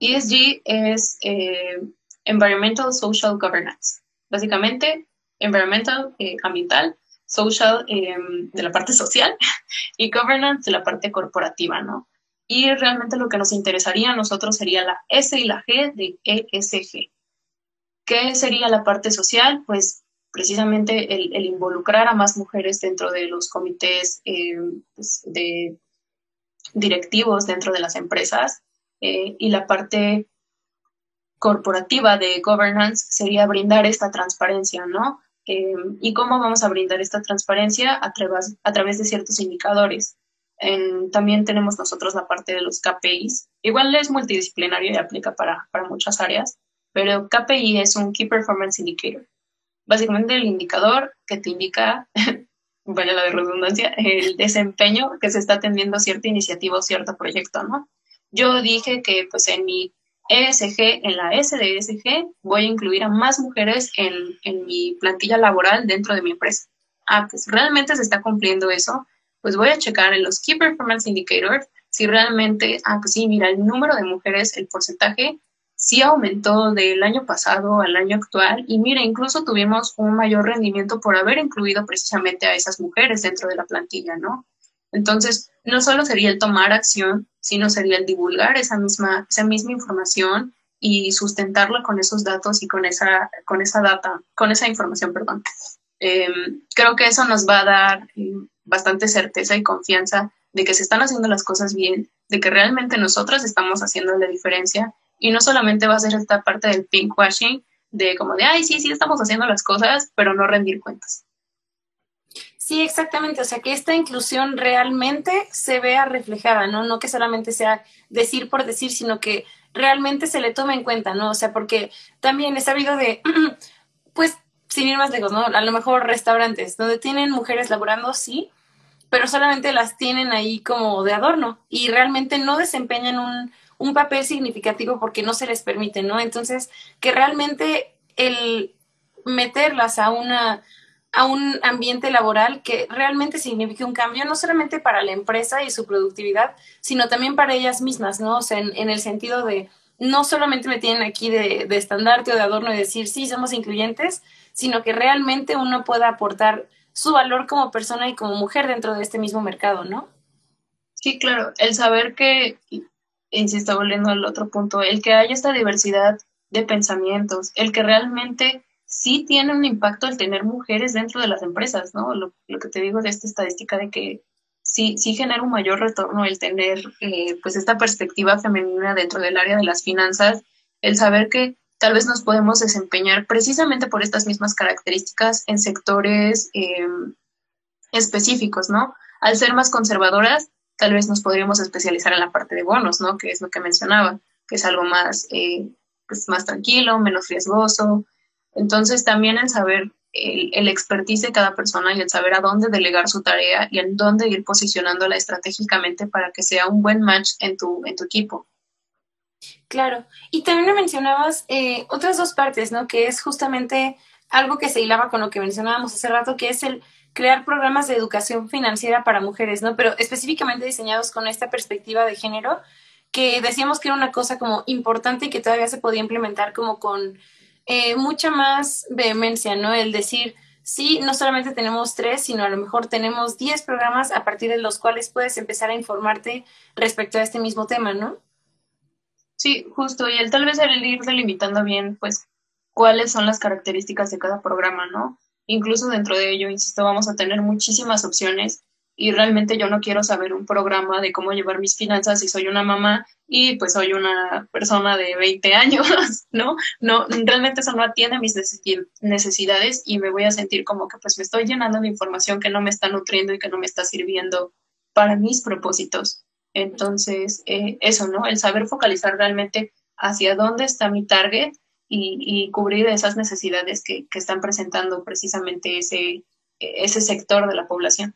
Speaker 4: ESG es eh, Environmental Social Governance. Básicamente, environmental, eh, ambiental, social, em, de la parte social, y governance de la parte corporativa, ¿no? y realmente lo que nos interesaría a nosotros sería la S y la G de ESG. ¿Qué sería la parte social? Pues precisamente el, involucrar a más mujeres dentro de los comités eh, de directivos dentro de las empresas eh, y la parte corporativa de governance sería brindar esta transparencia, ¿no? Eh, ¿Y cómo vamos a brindar esta transparencia? A través, a través de ciertos indicadores. también tenemos nosotros la parte de los KPIs. Igual es multidisciplinario y aplica para, para muchas áreas, pero KPI es un Key Performance Indicator. Básicamente el indicador que te indica, vaya la redundancia, el desempeño que se está atendiendo cierta iniciativa o cierto proyecto, ¿no? Yo dije que pues en mi ESG, en la S de ESG, voy a incluir a más mujeres en, en mi plantilla laboral dentro de mi empresa. Ah, pues realmente se está cumpliendo eso. Pues voy a checar en los Key Performance Indicators si realmente, ah, pues sí, mira, el número de mujeres, el porcentaje sí aumentó del año pasado al año actual y mira, incluso tuvimos un mayor rendimiento por haber incluido precisamente a esas mujeres dentro de la plantilla, ¿no? Entonces, no solo sería el tomar acción, sino sería el divulgar esa misma, esa misma información y sustentarla con esos datos y con esa, con esa data, con esa información, perdón. Em, creo que eso nos va a dar eh, bastante certeza y confianza de que se están haciendo las cosas bien, de que realmente nosotras estamos haciendo la diferencia y no solamente va a ser esta parte del pinkwashing de como de, ay, sí, sí, estamos haciendo las cosas, pero no rendir cuentas.
Speaker 3: Sí, exactamente. O sea, que esta inclusión realmente se vea reflejada, ¿no? No que solamente sea decir por decir, sino que realmente se le tome en cuenta, ¿no? O sea, porque también he sabido de, pues, sin ir más lejos, ¿no? A lo mejor restaurantes donde tienen mujeres laborando, sí, pero solamente las tienen ahí como de adorno y realmente no desempeñan un, un papel significativo porque no se les permite, ¿no? Entonces, que realmente el meterlas a una a un ambiente laboral que realmente signifique un cambio, no solamente para la empresa y su productividad, sino también para ellas mismas, ¿no? O sea, en, el sentido de no solamente me tienen aquí de, de, estandarte o de adorno y decir, sí, somos incluyentes, sino que realmente uno pueda aportar su valor como persona y como mujer dentro de este mismo mercado, ¿no?
Speaker 4: Sí, claro, el saber que, insisto, volviendo al otro punto, el que haya esta diversidad de pensamientos, el que realmente sí tiene un impacto el tener mujeres dentro de las empresas, ¿no? Lo, que te digo de esta estadística de que sí, sí genera un mayor retorno el tener eh, pues esta perspectiva femenina dentro del área de las finanzas, el saber que tal vez nos podemos desempeñar precisamente por estas mismas características en sectores em, específicos, ¿no? Al ser más conservadoras, tal vez nos podríamos especializar en la parte de bonos, ¿no? Que es lo que mencionaba, que es algo más, eh, pues más tranquilo, menos riesgoso, entonces, también el saber el, expertise de cada persona y el saber a dónde delegar su tarea y en dónde ir posicionándola estratégicamente para que sea un buen match en tu, en tu equipo.
Speaker 3: Claro, y también me mencionabas eh, otras dos partes, ¿no? Que es justamente algo que se hilaba con lo que mencionábamos hace rato, que es el crear programas de educación financiera para mujeres, ¿no? Pero específicamente diseñados con esta perspectiva de género, que decíamos que era una cosa como importante y que todavía se podía implementar como con eh, mucha más vehemencia, ¿no? El decir, sí, no solamente tenemos tres, sino a lo mejor tenemos diez programas a partir de los cuales puedes empezar a informarte respecto a este mismo tema, ¿no?
Speaker 4: Sí, justo, y el tal vez el ir delimitando bien, pues, cuáles son las características de cada programa, ¿no? Incluso dentro de ello, insisto, vamos a tener muchísimas opciones y realmente yo no quiero saber un programa de cómo llevar mis finanzas si soy una mamá y pues soy una persona de 20 años, ¿no? No, realmente eso no atiende a mis necesidades y me voy a sentir como que pues me estoy llenando de información que no me está nutriendo y que no me está sirviendo para mis propósitos. Entonces, eh, eso, ¿no? El saber focalizar realmente hacia dónde está mi target y, cubrir esas necesidades que, que están presentando precisamente ese, ese sector de la población.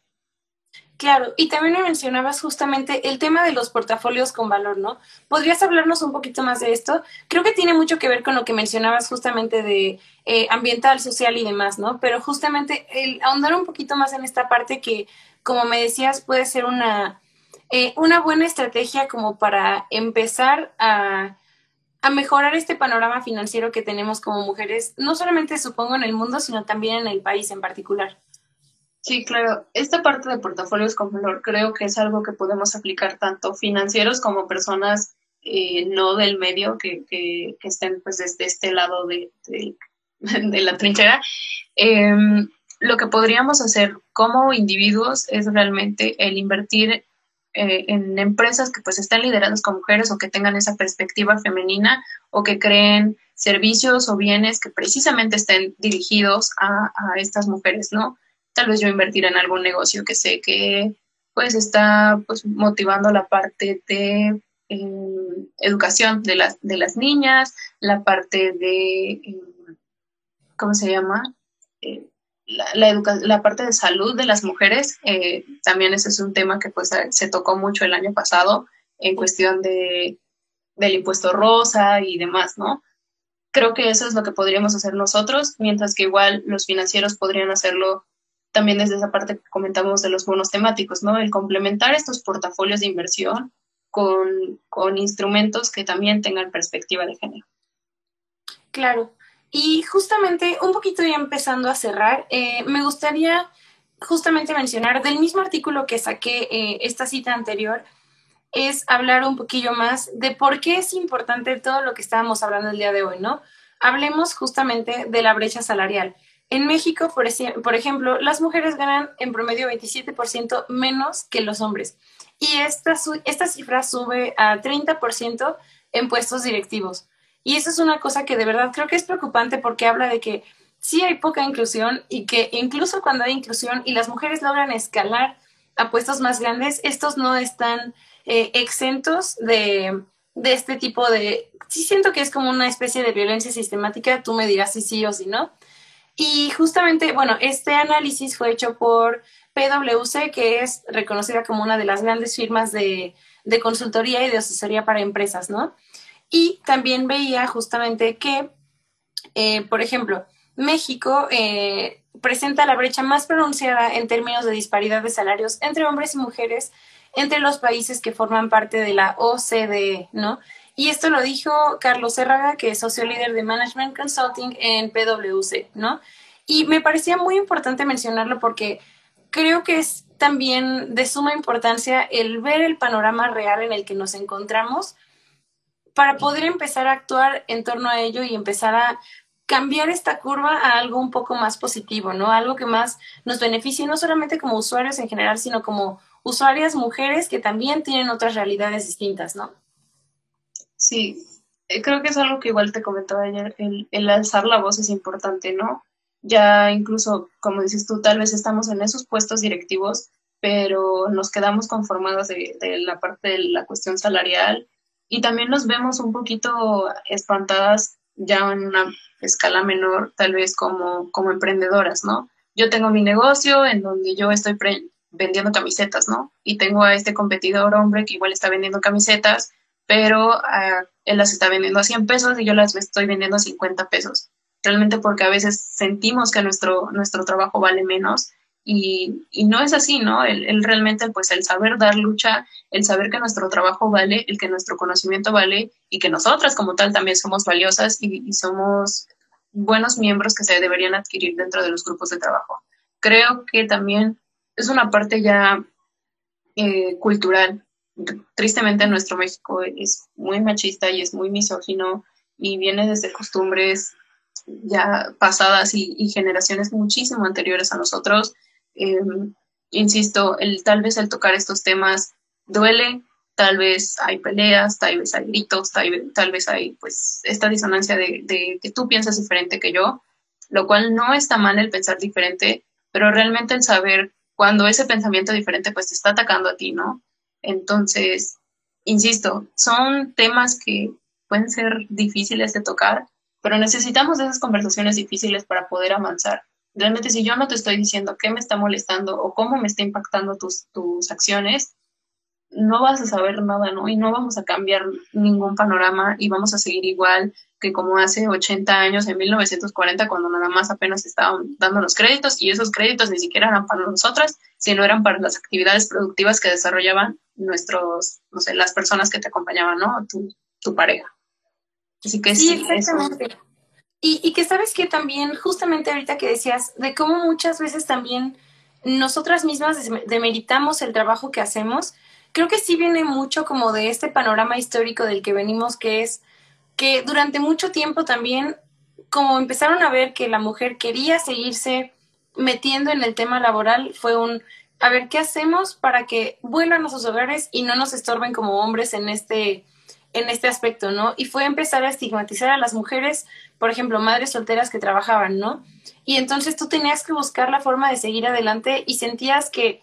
Speaker 3: Claro, y también me mencionabas justamente el tema de los portafolios con valor, ¿no? ¿Podrías hablarnos un poquito más de esto? Creo que tiene mucho que ver con lo que mencionabas justamente de eh, ambiental, social y demás, ¿no? Pero justamente el ahondar un poquito más en esta parte que, como me decías, puede ser una, eh, una buena estrategia como para empezar a, a mejorar este panorama financiero que tenemos como mujeres, no solamente supongo en el mundo, sino también en el país en particular.
Speaker 4: Sí, claro. Esta parte de portafolios con valor creo que es algo que podemos aplicar tanto financieros como personas eh, no del medio que, que, estén pues desde este lado de, de, la trinchera. Em, lo que podríamos hacer como individuos es realmente el invertir eh, en empresas que pues estén lideradas con mujeres o que tengan esa perspectiva femenina o que creen servicios o bienes que precisamente estén dirigidos a, a estas mujeres, ¿no? Tal vez yo invertir en algún negocio que sé que pues está pues motivando la parte de em, educación de las, de las niñas, la parte de, em, ¿cómo se llama? Eh, la, la, parte de salud de las mujeres, eh, también ese es un tema que pues se tocó mucho el año pasado en cuestión de, del impuesto rosa y demás, ¿no? Creo que eso es lo que podríamos hacer nosotros, mientras que igual los financieros podrían hacerlo también desde esa parte que comentamos de los bonos temáticos, ¿no? El complementar estos portafolios de inversión con, con instrumentos que también tengan perspectiva de género.
Speaker 3: Claro. Y justamente, un poquito ya empezando a cerrar, eh, me gustaría justamente mencionar del mismo artículo que saqué eh, esta cita anterior, es hablar un poquillo más de por qué es importante todo lo que estábamos hablando el día de hoy, ¿no? Hablemos justamente de la brecha salarial. En México, por, por ejemplo, las mujeres ganan en promedio 27% menos que los hombres. Y esta, esta cifra sube a 30% en puestos directivos. Y eso es una cosa que de verdad creo que es preocupante porque habla de que sí hay poca inclusión y que incluso cuando hay inclusión y las mujeres logran escalar a puestos más grandes, estos no están eh, exentos de, de, este tipo de... Sí siento que es como una especie de violencia sistemática, tú me dirás si sí o si no, y justamente, bueno, este análisis fue hecho por PwC, que es reconocida como una de las grandes firmas de, consultoría y de asesoría para empresas, ¿no? Y también veía justamente que, eh, por ejemplo, México eh, presenta la brecha más pronunciada en términos de disparidad de salarios entre hombres y mujeres entre los países que forman parte de la OCDE, ¿no? Y esto lo dijo Carlos Serraga, que es socio líder de Management Consulting en PwC, ¿no? Y me parecía muy importante mencionarlo porque creo que es también de suma importancia el ver el panorama real en el que nos encontramos para poder empezar a actuar en torno a ello y empezar a cambiar esta curva a algo un poco más positivo, ¿no? Algo que más nos beneficie, no solamente como usuarios en general, sino como usuarias mujeres que también tienen otras realidades distintas, ¿no?
Speaker 4: Sí, eh, creo que es algo que igual te comentaba ayer, el, alzar la voz es importante, ¿no? Ya incluso, como dices tú, tal vez estamos en esos puestos directivos, pero nos quedamos conformados de, la parte de la cuestión salarial y también nos vemos un poquito espantadas ya en una escala menor, tal vez como, como emprendedoras, ¿no? Yo tengo mi negocio en donde yo estoy vendiendo camisetas, ¿no? Y tengo a este competidor hombre que igual está vendiendo camisetas pero uh, él las está vendiendo a 100 pesos y yo las estoy vendiendo a 50 pesos. Realmente porque a veces sentimos que nuestro, nuestro trabajo vale menos y, y no es así, ¿no? El, el, realmente, pues el saber dar lucha, el saber que nuestro trabajo vale, el que nuestro conocimiento vale y que nosotras como tal también somos valiosas y, y somos buenos miembros que se deberían adquirir dentro de los grupos de trabajo. Creo que también es una parte ya eh, cultural tristemente nuestro México es muy machista y es muy misógino y viene desde costumbres ya pasadas y, generaciones muchísimo anteriores a nosotros. Em, insisto, el, tal vez el tocar estos temas duele, tal vez hay peleas, tal vez hay gritos, tal, vez hay pues esta disonancia de, de, que tú piensas diferente que yo, lo cual no está mal el pensar diferente, pero realmente el saber cuando ese pensamiento diferente pues te está atacando a ti, ¿no? Entonces, insisto, son temas que pueden ser difíciles de tocar, pero necesitamos esas conversaciones difíciles para poder avanzar. Realmente, si yo no te estoy diciendo qué me está molestando o cómo me está impactando tus, tus acciones, no vas a saber nada, ¿no? Y no vamos a cambiar ningún panorama y vamos a seguir igual que como hace 80 años, en 1940, cuando nada más apenas estaban dando los créditos y esos créditos ni siquiera eran para nosotras, sino eran para las actividades productivas que desarrollaban nuestros, no sé, las personas que te acompañaban, ¿no? Tu, tu pareja.
Speaker 3: Así que sí, exactamente. Y, y, que sabes que también, justamente ahorita que decías, de cómo muchas veces también nosotras mismas demeritamos el trabajo que hacemos, creo que sí viene mucho como de este panorama histórico del que venimos, que es que durante mucho tiempo también como empezaron a ver que la mujer quería seguirse metiendo en el tema laboral, fue un, a ver, ¿qué hacemos para que vuelvan a sus hogares y no nos estorben como hombres en este, en este aspecto, ¿no? Y fue empezar a estigmatizar a las mujeres, por ejemplo, madres solteras que trabajaban, ¿no? Y entonces tú tenías que buscar la forma de seguir adelante y sentías que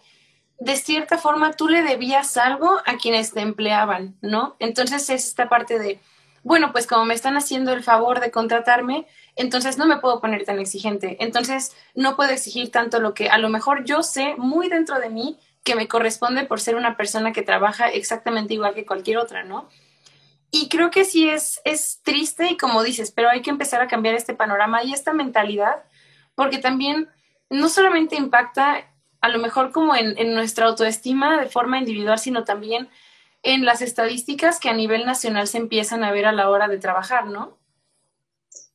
Speaker 3: de cierta forma tú le debías algo a quienes te empleaban, ¿no? Entonces es esta parte de, bueno, pues como me están haciendo el favor de contratarme, entonces no me puedo poner tan exigente, entonces no puedo exigir tanto lo que a lo mejor yo sé muy dentro de mí que me corresponde por ser una persona que trabaja exactamente igual que cualquier otra, ¿no? Y creo que sí es, es triste y como dices, pero hay que empezar a cambiar este panorama y esta mentalidad, porque también no solamente impacta a lo mejor como en, en nuestra autoestima de forma individual, sino también en las estadísticas que a nivel nacional se empiezan a ver a la hora de trabajar, ¿no?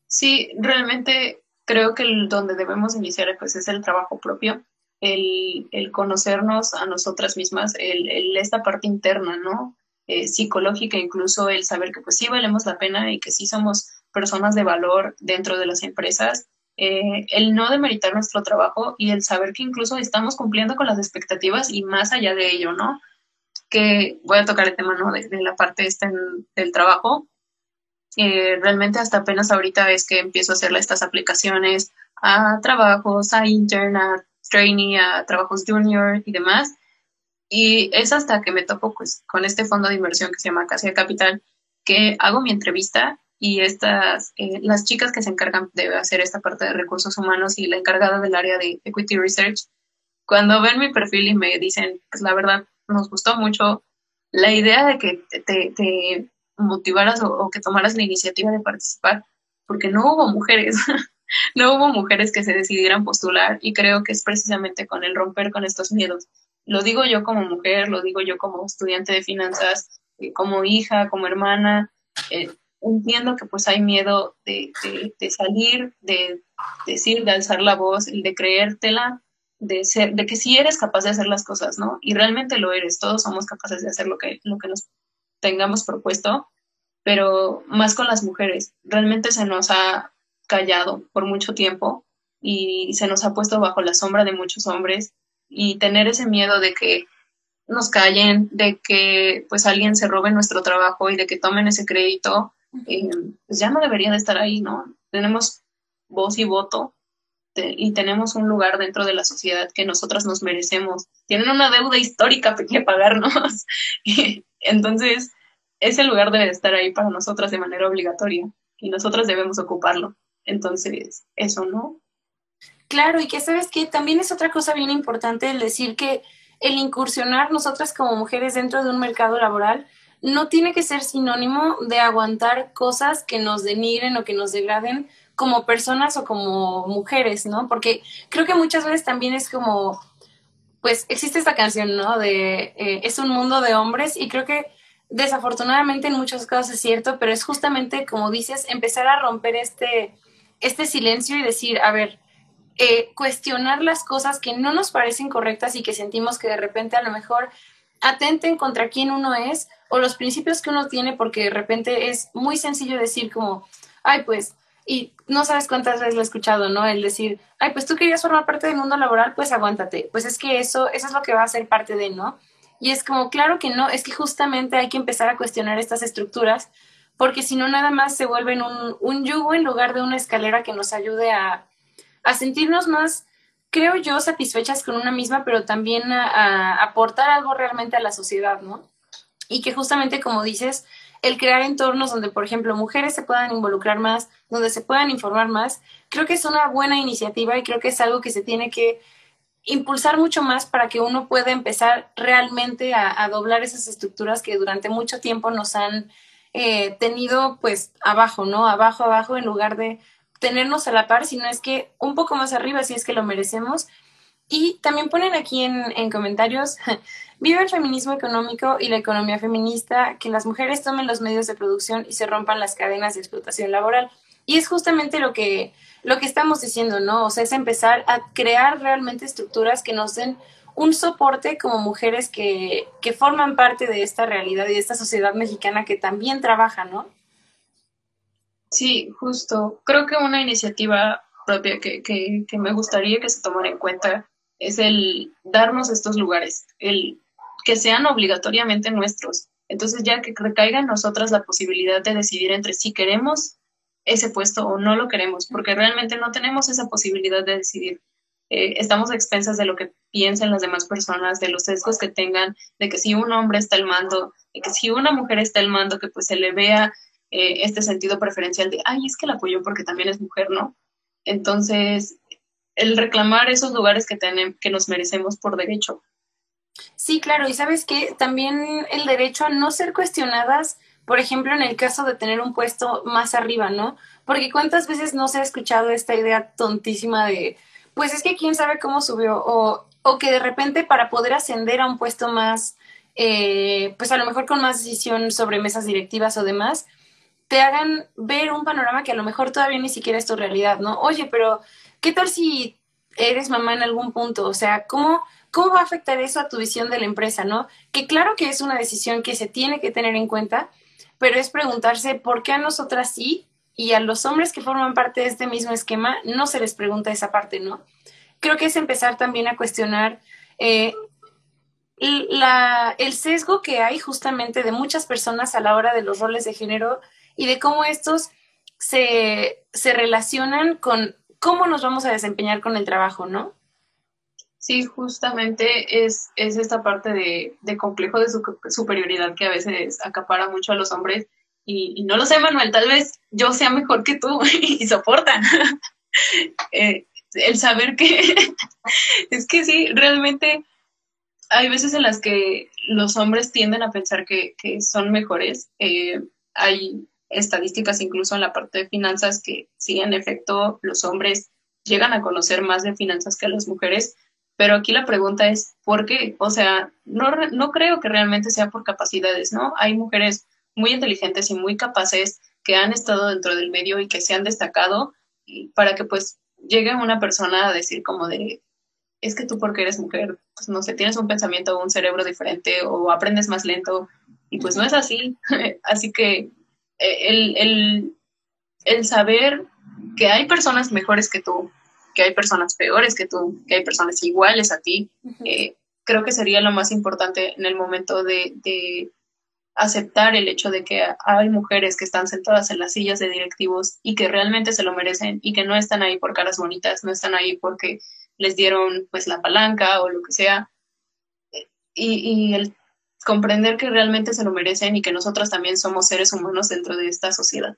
Speaker 4: Sí, realmente creo que el, donde debemos iniciar pues es el trabajo propio, el, el conocernos a nosotras mismas, el, esta parte interna, ¿no? Eh, psicológica, incluso el saber que pues sí valemos la pena y que sí somos personas de valor dentro de las empresas, eh, el no demeritar nuestro trabajo y el saber que incluso estamos cumpliendo con las expectativas y más allá de ello, ¿no? Que voy a tocar el tema, ¿no? De, la parte esta del trabajo, eh, realmente hasta apenas ahorita es que empiezo a hacerle estas aplicaciones a trabajos, a intern, a trainee, a trabajos junior y demás. Y es hasta que me topo pues, con este fondo de inversión que se llama Casia Capital, que hago mi entrevista y estas, eh, las chicas que se encargan de hacer esta parte de recursos humanos y la encargada del área de Equity Research, cuando ven mi perfil y me dicen, pues la verdad, nos gustó mucho la idea de que te, te motivaras o, que tomaras la iniciativa de participar, porque no hubo mujeres, no hubo mujeres que se decidieran postular y creo que es precisamente con el romper con estos miedos. Lo digo yo como mujer, lo digo yo como estudiante de finanzas, eh, como hija, como hermana. Eh, entiendo que pues hay miedo de, de, salir, de decir, de alzar la voz, de creértela, de ser, de que sí eres capaz de hacer las cosas, ¿no? Y realmente lo eres, todos somos capaces de hacer lo que, lo que nos tengamos propuesto, pero más con las mujeres. Realmente se nos ha callado por mucho tiempo y se nos ha puesto bajo la sombra de muchos hombres y tener ese miedo de que nos callen, de que pues alguien se robe nuestro trabajo y de que tomen ese crédito, eh, pues ya no debería de estar ahí, ¿no? Tenemos voz y voto y tenemos un lugar dentro de la sociedad que nosotras nos merecemos. Tienen una deuda histórica que pagarnos. Entonces, ese lugar debe estar ahí para nosotras de manera obligatoria y nosotras debemos ocuparlo. Entonces, eso no.
Speaker 3: Claro, y que sabes que también es otra cosa bien importante el decir que el incursionar nosotras como mujeres dentro de un mercado laboral no tiene que ser sinónimo de aguantar cosas que nos denigren o que nos degraden como personas o como mujeres, ¿no? Porque creo que muchas veces también es como, pues existe esta canción, ¿no? De eh, es un mundo de hombres y creo que desafortunadamente en muchos casos es cierto, pero es justamente, como dices, empezar a romper este, este silencio y decir, a ver, eh, cuestionar las cosas que no nos parecen correctas y que sentimos que de repente a lo mejor atenten contra quién uno es o los principios que uno tiene, porque de repente es muy sencillo decir como, ay, pues y no sabes cuántas veces lo he escuchado, ¿no? El decir, ay, pues tú querías formar parte del mundo laboral, pues aguántate. Pues es que eso, eso es lo que va a ser parte de, ¿no? Y es como, claro que no, es que justamente hay que empezar a cuestionar estas estructuras, porque si no, nada más se vuelven un, un yugo en lugar de una escalera que nos ayude a, a sentirnos más, creo yo, satisfechas con una misma, pero también a, a aportar algo realmente a la sociedad, ¿no? Y que justamente, como dices, el crear entornos donde, por ejemplo, mujeres se puedan involucrar más, donde se puedan informar más, creo que es una buena iniciativa y creo que es algo que se tiene que impulsar mucho más para que uno pueda empezar realmente a, doblar esas estructuras que durante mucho tiempo nos han eh, tenido pues abajo, ¿no? Abajo, abajo, en lugar de tenernos a la par, sino es que un poco más arriba, si es que lo merecemos. Y también ponen aquí en, en comentarios Viva el feminismo económico y la economía feminista, que las mujeres tomen los medios de producción y se rompan las cadenas de explotación laboral. Y es justamente lo que, lo que estamos diciendo, ¿no? O sea, es empezar a crear realmente estructuras que nos den un soporte como mujeres que, que forman parte de esta realidad y de esta sociedad mexicana que también trabaja, ¿no?
Speaker 4: Sí, justo. Creo que una iniciativa propia que, que, que me gustaría que se tomara en cuenta es el darnos estos lugares, el que sean obligatoriamente nuestros. Entonces ya que recaiga en nosotras la posibilidad de decidir entre si queremos ese puesto o no lo queremos, porque realmente no tenemos esa posibilidad de decidir. Eh, estamos a expensas de lo que piensen las demás personas, de los sesgos que tengan, de que si un hombre está al mando, de que si una mujer está al mando, que pues se le vea eh, este sentido preferencial de, ay, es que la apoyó porque también es mujer, ¿no? Entonces, el reclamar esos lugares que, tenemos, que nos merecemos por derecho.
Speaker 3: Sí, claro, y sabes que también el derecho a no ser cuestionadas, por ejemplo, en el caso de tener un puesto más arriba, ¿no? Porque cuántas veces no se ha escuchado esta idea tontísima de, pues es que quién sabe cómo subió, o, o que de repente para poder ascender a un puesto más, eh, pues a lo mejor con más decisión sobre mesas directivas o demás, te hagan ver un panorama que a lo mejor todavía ni siquiera es tu realidad, ¿no? Oye, pero ¿qué tal si eres mamá en algún punto? O sea, ¿cómo, cómo va a afectar eso a tu visión de la empresa, ¿no? Que claro que es una decisión que se tiene que tener en cuenta, pero es preguntarse por qué a nosotras sí y a los hombres que forman parte de este mismo esquema no se les pregunta esa parte, ¿no? creo que es empezar también a cuestionar eh, el sesgo que hay justamente de muchas personas a la hora de los roles de género y de cómo estos se, se relacionan con cómo nos vamos a desempeñar con el trabajo, ¿no?
Speaker 4: Sí, justamente es, es esta parte de, de complejo de su, superioridad que a veces acapara mucho a los hombres. Y, no lo sé, Manuel, tal vez yo sea mejor que tú y soportan. eh, el saber que es que sí, realmente hay veces en las que los hombres tienden a pensar que, son mejores. Eh, hay estadísticas incluso en la parte de finanzas que sí, en efecto, los hombres llegan a conocer más de finanzas que las mujeres, pero aquí la pregunta es, ¿por qué? O sea, no, no creo que realmente sea por capacidades, ¿no? Hay mujeres muy inteligentes y muy capaces que han estado dentro del medio y que se han destacado para que pues llegue una persona a decir como de, es que tú porque eres mujer, pues no sé, tienes un pensamiento o un cerebro diferente o aprendes más lento y pues no es así. así que eh, el, el, el, saber que hay personas mejores que tú, que hay personas peores que tú, que hay personas iguales a ti, eh, creo que sería lo más importante en el momento de, de aceptar el hecho de que hay mujeres que están sentadas en las sillas de directivos y que realmente se lo merecen y que no están ahí por caras bonitas, no están ahí porque les dieron pues la palanca o lo que sea. Y, y el comprender que realmente se lo merecen y que nosotras también somos seres humanos dentro de esta sociedad.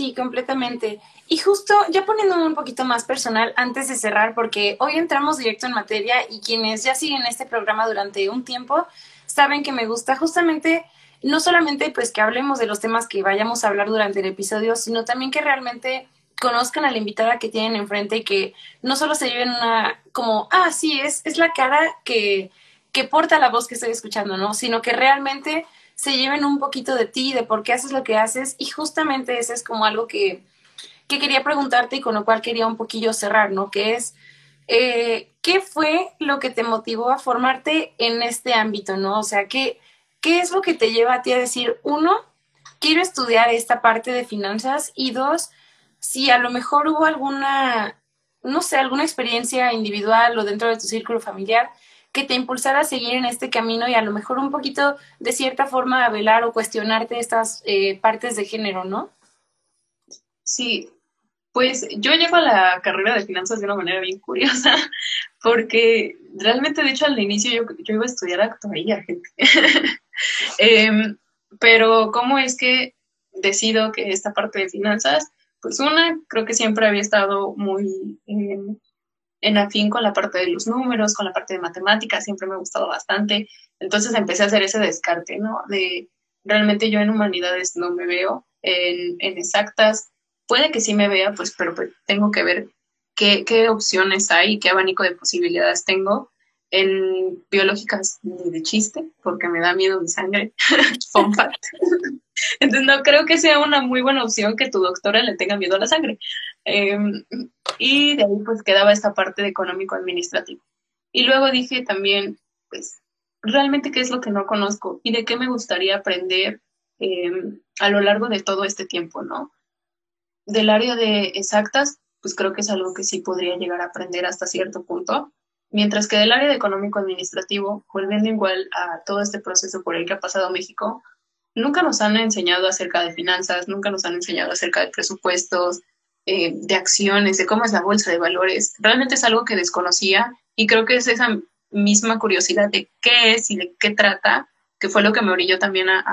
Speaker 3: Sí, completamente. Y justo ya poniéndome un poquito más personal antes de cerrar, porque hoy entramos directo en materia y quienes ya siguen este programa durante un tiempo saben que me gusta justamente no solamente pues que hablemos de los temas que vayamos a hablar durante el episodio, sino también que realmente conozcan a la invitada que tienen enfrente y que no solo se lleven una como, ah, sí, es, es la cara que, que porta la voz que estoy escuchando, ¿no? Sino que realmente se lleven un poquito de ti, de por qué haces lo que haces y justamente ese es como algo que, que quería preguntarte y con lo cual quería un poquillo cerrar, ¿no? Que es, eh, ¿qué fue lo que te motivó a formarte en este ámbito, no? O sea, ¿qué, ¿qué es lo que te lleva a ti a decir, uno, quiero estudiar esta parte de finanzas y dos, si a lo mejor hubo alguna, no sé, alguna experiencia individual o dentro de tu círculo familiar que te impulsara a seguir en este camino y a lo mejor un poquito de cierta forma a velar o cuestionarte estas eh, partes de género, ¿no?
Speaker 4: Sí, pues yo llego a la carrera de finanzas de una manera bien curiosa, porque realmente, de hecho, al inicio yo, yo iba a estudiar actuaría, gente. Em, pero, ¿cómo es que decido que esta parte de finanzas, pues una, creo que siempre había estado muy em, en afín con la parte de los números, con la parte de matemáticas, siempre me ha gustado bastante. Entonces empecé a hacer ese descarte, ¿no? De realmente yo en humanidades no me veo, en, en exactas puede que sí me vea, pues, pero pues, tengo que ver qué, qué opciones hay, qué abanico de posibilidades tengo. En biológicas ni de chiste, porque me da miedo mi sangre. Entonces no creo que sea una muy buena opción que tu doctora le tenga miedo a la sangre. Em, y de ahí pues quedaba esta parte de económico administrativo. Y luego dije también, pues, realmente qué es lo que no conozco y de qué me gustaría aprender em, a lo largo de todo este tiempo, ¿no? Del área de exactas, pues creo que es algo que sí podría llegar a aprender hasta cierto punto, mientras que del área de económico administrativo, volviendo igual a todo este proceso por el que ha pasado México, nunca nos han enseñado acerca de finanzas, nunca nos han enseñado acerca de presupuestos, eh, de acciones, de cómo es la bolsa de valores. Realmente es algo que desconocía y creo que es esa misma curiosidad de qué es y de qué trata, que fue lo que me orilló también a,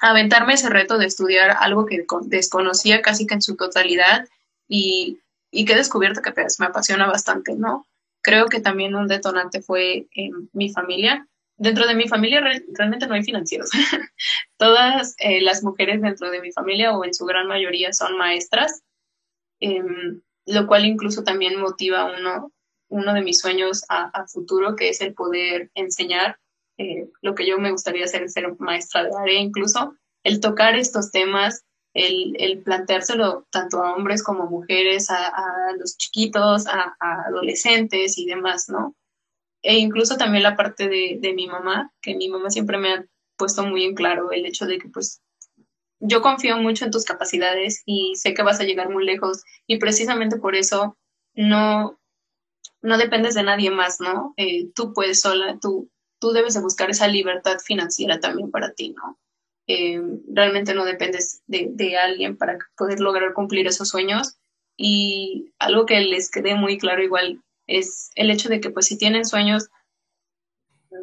Speaker 4: aventarme ese reto de estudiar algo que desconocía casi que en su totalidad y, y que he descubierto que pues, me apasiona bastante, ¿no? Creo que también un detonante fue en mi familia. Dentro de mi familia realmente no hay financieros. Todas eh, las mujeres dentro de mi familia o en su gran mayoría son maestras, em, lo cual incluso también motiva uno uno de mis sueños a, futuro, que es el poder enseñar eh, lo que yo me gustaría hacer, ser maestra de área incluso, el tocar estos temas, el, el planteárselo tanto a hombres como mujeres, a, los chiquitos, a, adolescentes y demás, ¿no? E incluso también la parte de, de mi mamá, que mi mamá siempre me ha puesto muy en claro el hecho de que pues yo confío mucho en tus capacidades y sé que vas a llegar muy lejos y precisamente por eso no, no dependes de nadie más, ¿no? Eh, tú puedes sola, tú, tú debes de buscar esa libertad financiera también para ti, ¿no? Eh, realmente no dependes de, de, alguien para poder lograr cumplir esos sueños. Y algo que les quede muy claro igual es el hecho de que pues si tienen sueños,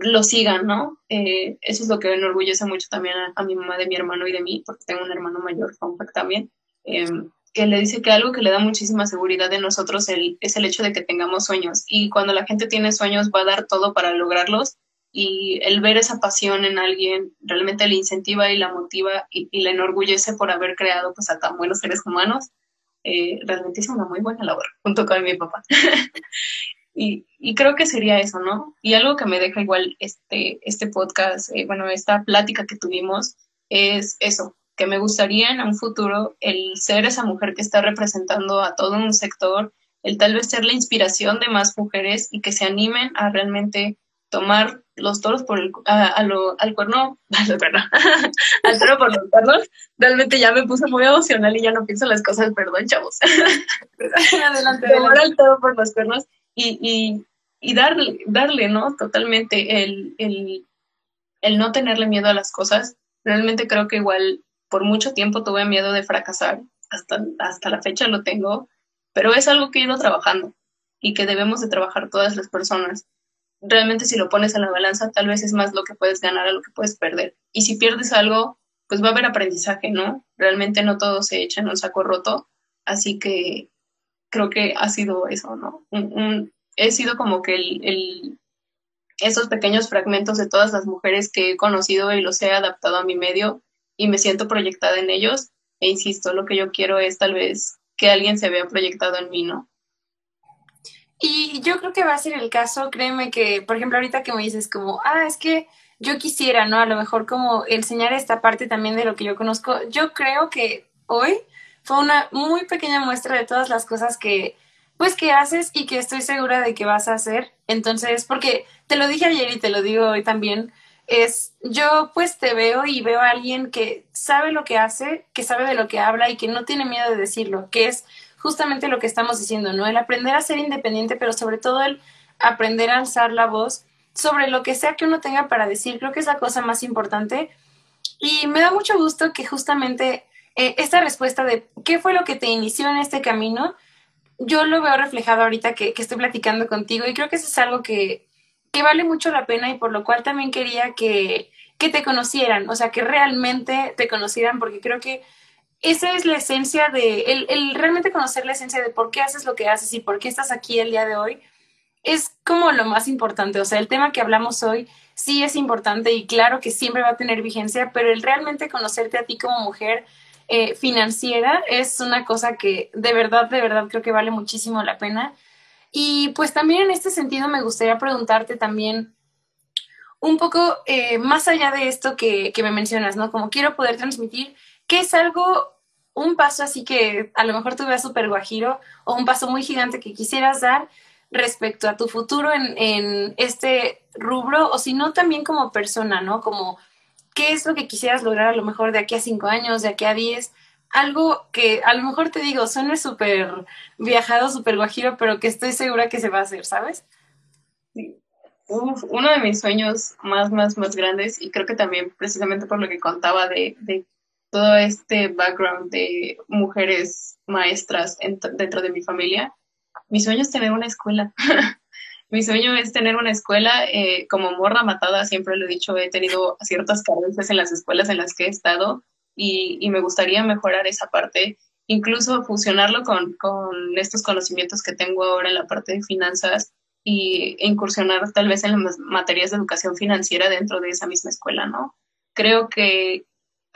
Speaker 4: lo sigan, ¿no? Eh, eso es lo que enorgullece mucho también a, mi mamá, de mi hermano y de mí, porque tengo un hermano mayor, Compact también que le dice que algo que le da muchísima seguridad de nosotros es el hecho de que tengamos sueños. Y cuando la gente tiene sueños va a dar todo para lograrlos. Y el ver esa pasión en alguien realmente le incentiva y la motiva y, le enorgullece por haber creado pues, a tan buenos seres humanos. Realmente hizo una muy buena labor junto con mi papá. y, y, creo que sería eso, ¿no? Y algo que me deja igual este, este podcast, eh, bueno, esta plática que tuvimos, es eso, que me gustaría en un futuro el ser esa mujer que está representando a todo un sector, el tal vez ser la inspiración de más mujeres y que se animen a realmente tomar los toros por el, a, lo, al cuerno, al toro por los cuernos, realmente ya me puse muy emocional y ya no pienso las cosas, perdón, chavos. adelante, Tomar al toro por los cuernos y, y, y, darle, darle, ¿no? Totalmente el, el, el no tenerle miedo a las cosas. Realmente creo que igual por mucho tiempo tuve miedo de fracasar, hasta, hasta la fecha lo tengo, pero es algo que he ido trabajando y que debemos de trabajar todas las personas. Realmente si lo pones en la balanza, tal vez es más lo que puedes ganar a lo que puedes perder. Y si pierdes algo, pues va a haber aprendizaje, ¿no? Realmente no todo se echa en un saco roto, así que creo que ha sido eso, ¿no? he sido como que el, esos pequeños fragmentos de todas las mujeres que he conocido y los he adaptado a mi medio y me siento proyectada en ellos. E insisto, lo que yo quiero es tal vez que alguien se vea proyectado en mí, ¿no?
Speaker 3: Y yo creo que va a ser el caso, créeme que, por ejemplo, ahorita que me dices como, ah, es que yo quisiera, ¿no? A lo mejor como enseñar esta parte también de lo que yo conozco. Yo creo que hoy fue una muy pequeña muestra de todas las cosas que, pues, que haces y que estoy segura de que vas a hacer. Entonces, porque te lo dije ayer y te lo digo hoy también, es yo pues te veo y veo a alguien que sabe lo que hace, que sabe de lo que habla y que no tiene miedo de decirlo, que es justamente lo que estamos diciendo, ¿no? El aprender a ser independiente, pero sobre todo el aprender a alzar la voz sobre lo que sea que uno tenga para decir, creo que es la cosa más importante. Y me da mucho gusto que justamente eh, esta respuesta de qué fue lo que te inició en este camino, yo lo veo reflejado ahorita que, que estoy platicando contigo y creo que eso es algo que, que vale mucho la pena y por lo cual también quería que, que te conocieran, o sea, que realmente te conocieran, porque creo que esa es la esencia de, el, realmente conocer la esencia de por qué haces lo que haces y por qué estás aquí el día de hoy, es como lo más importante. O sea, el tema que hablamos hoy sí es importante y claro que siempre va a tener vigencia, pero el realmente conocerte a ti como mujer eh, financiera es una cosa que de verdad, de verdad creo que vale muchísimo la pena. Y pues también en este sentido me gustaría preguntarte también, un poco eh, más allá de esto que, que me mencionas, ¿no? Como quiero poder transmitir que es algo, un paso así que a lo mejor tú veas súper guajiro o un paso muy gigante que quisieras dar respecto a tu futuro en, en este rubro o si no también como persona, ¿no? Como qué es lo que quisieras lograr a lo mejor de aquí a cinco años, de aquí a diez, algo que a lo mejor te digo, suena súper viajado, súper guajiro, pero que estoy segura que se va a hacer, ¿sabes?
Speaker 4: uno de mis sueños más, más, más grandes, y creo que también precisamente por lo que contaba de, de todo este background de mujeres maestras dentro de mi familia, mi sueño es tener una escuela. mi sueño es tener una escuela. Eh, como morra matada, siempre lo he dicho, he tenido ciertas carencias en las escuelas en las que he estado y, y me gustaría mejorar esa parte, incluso fusionarlo con, con, estos conocimientos que tengo ahora en la parte de finanzas y incursionar tal vez en las materias de educación financiera dentro de esa misma escuela, ¿no? Creo que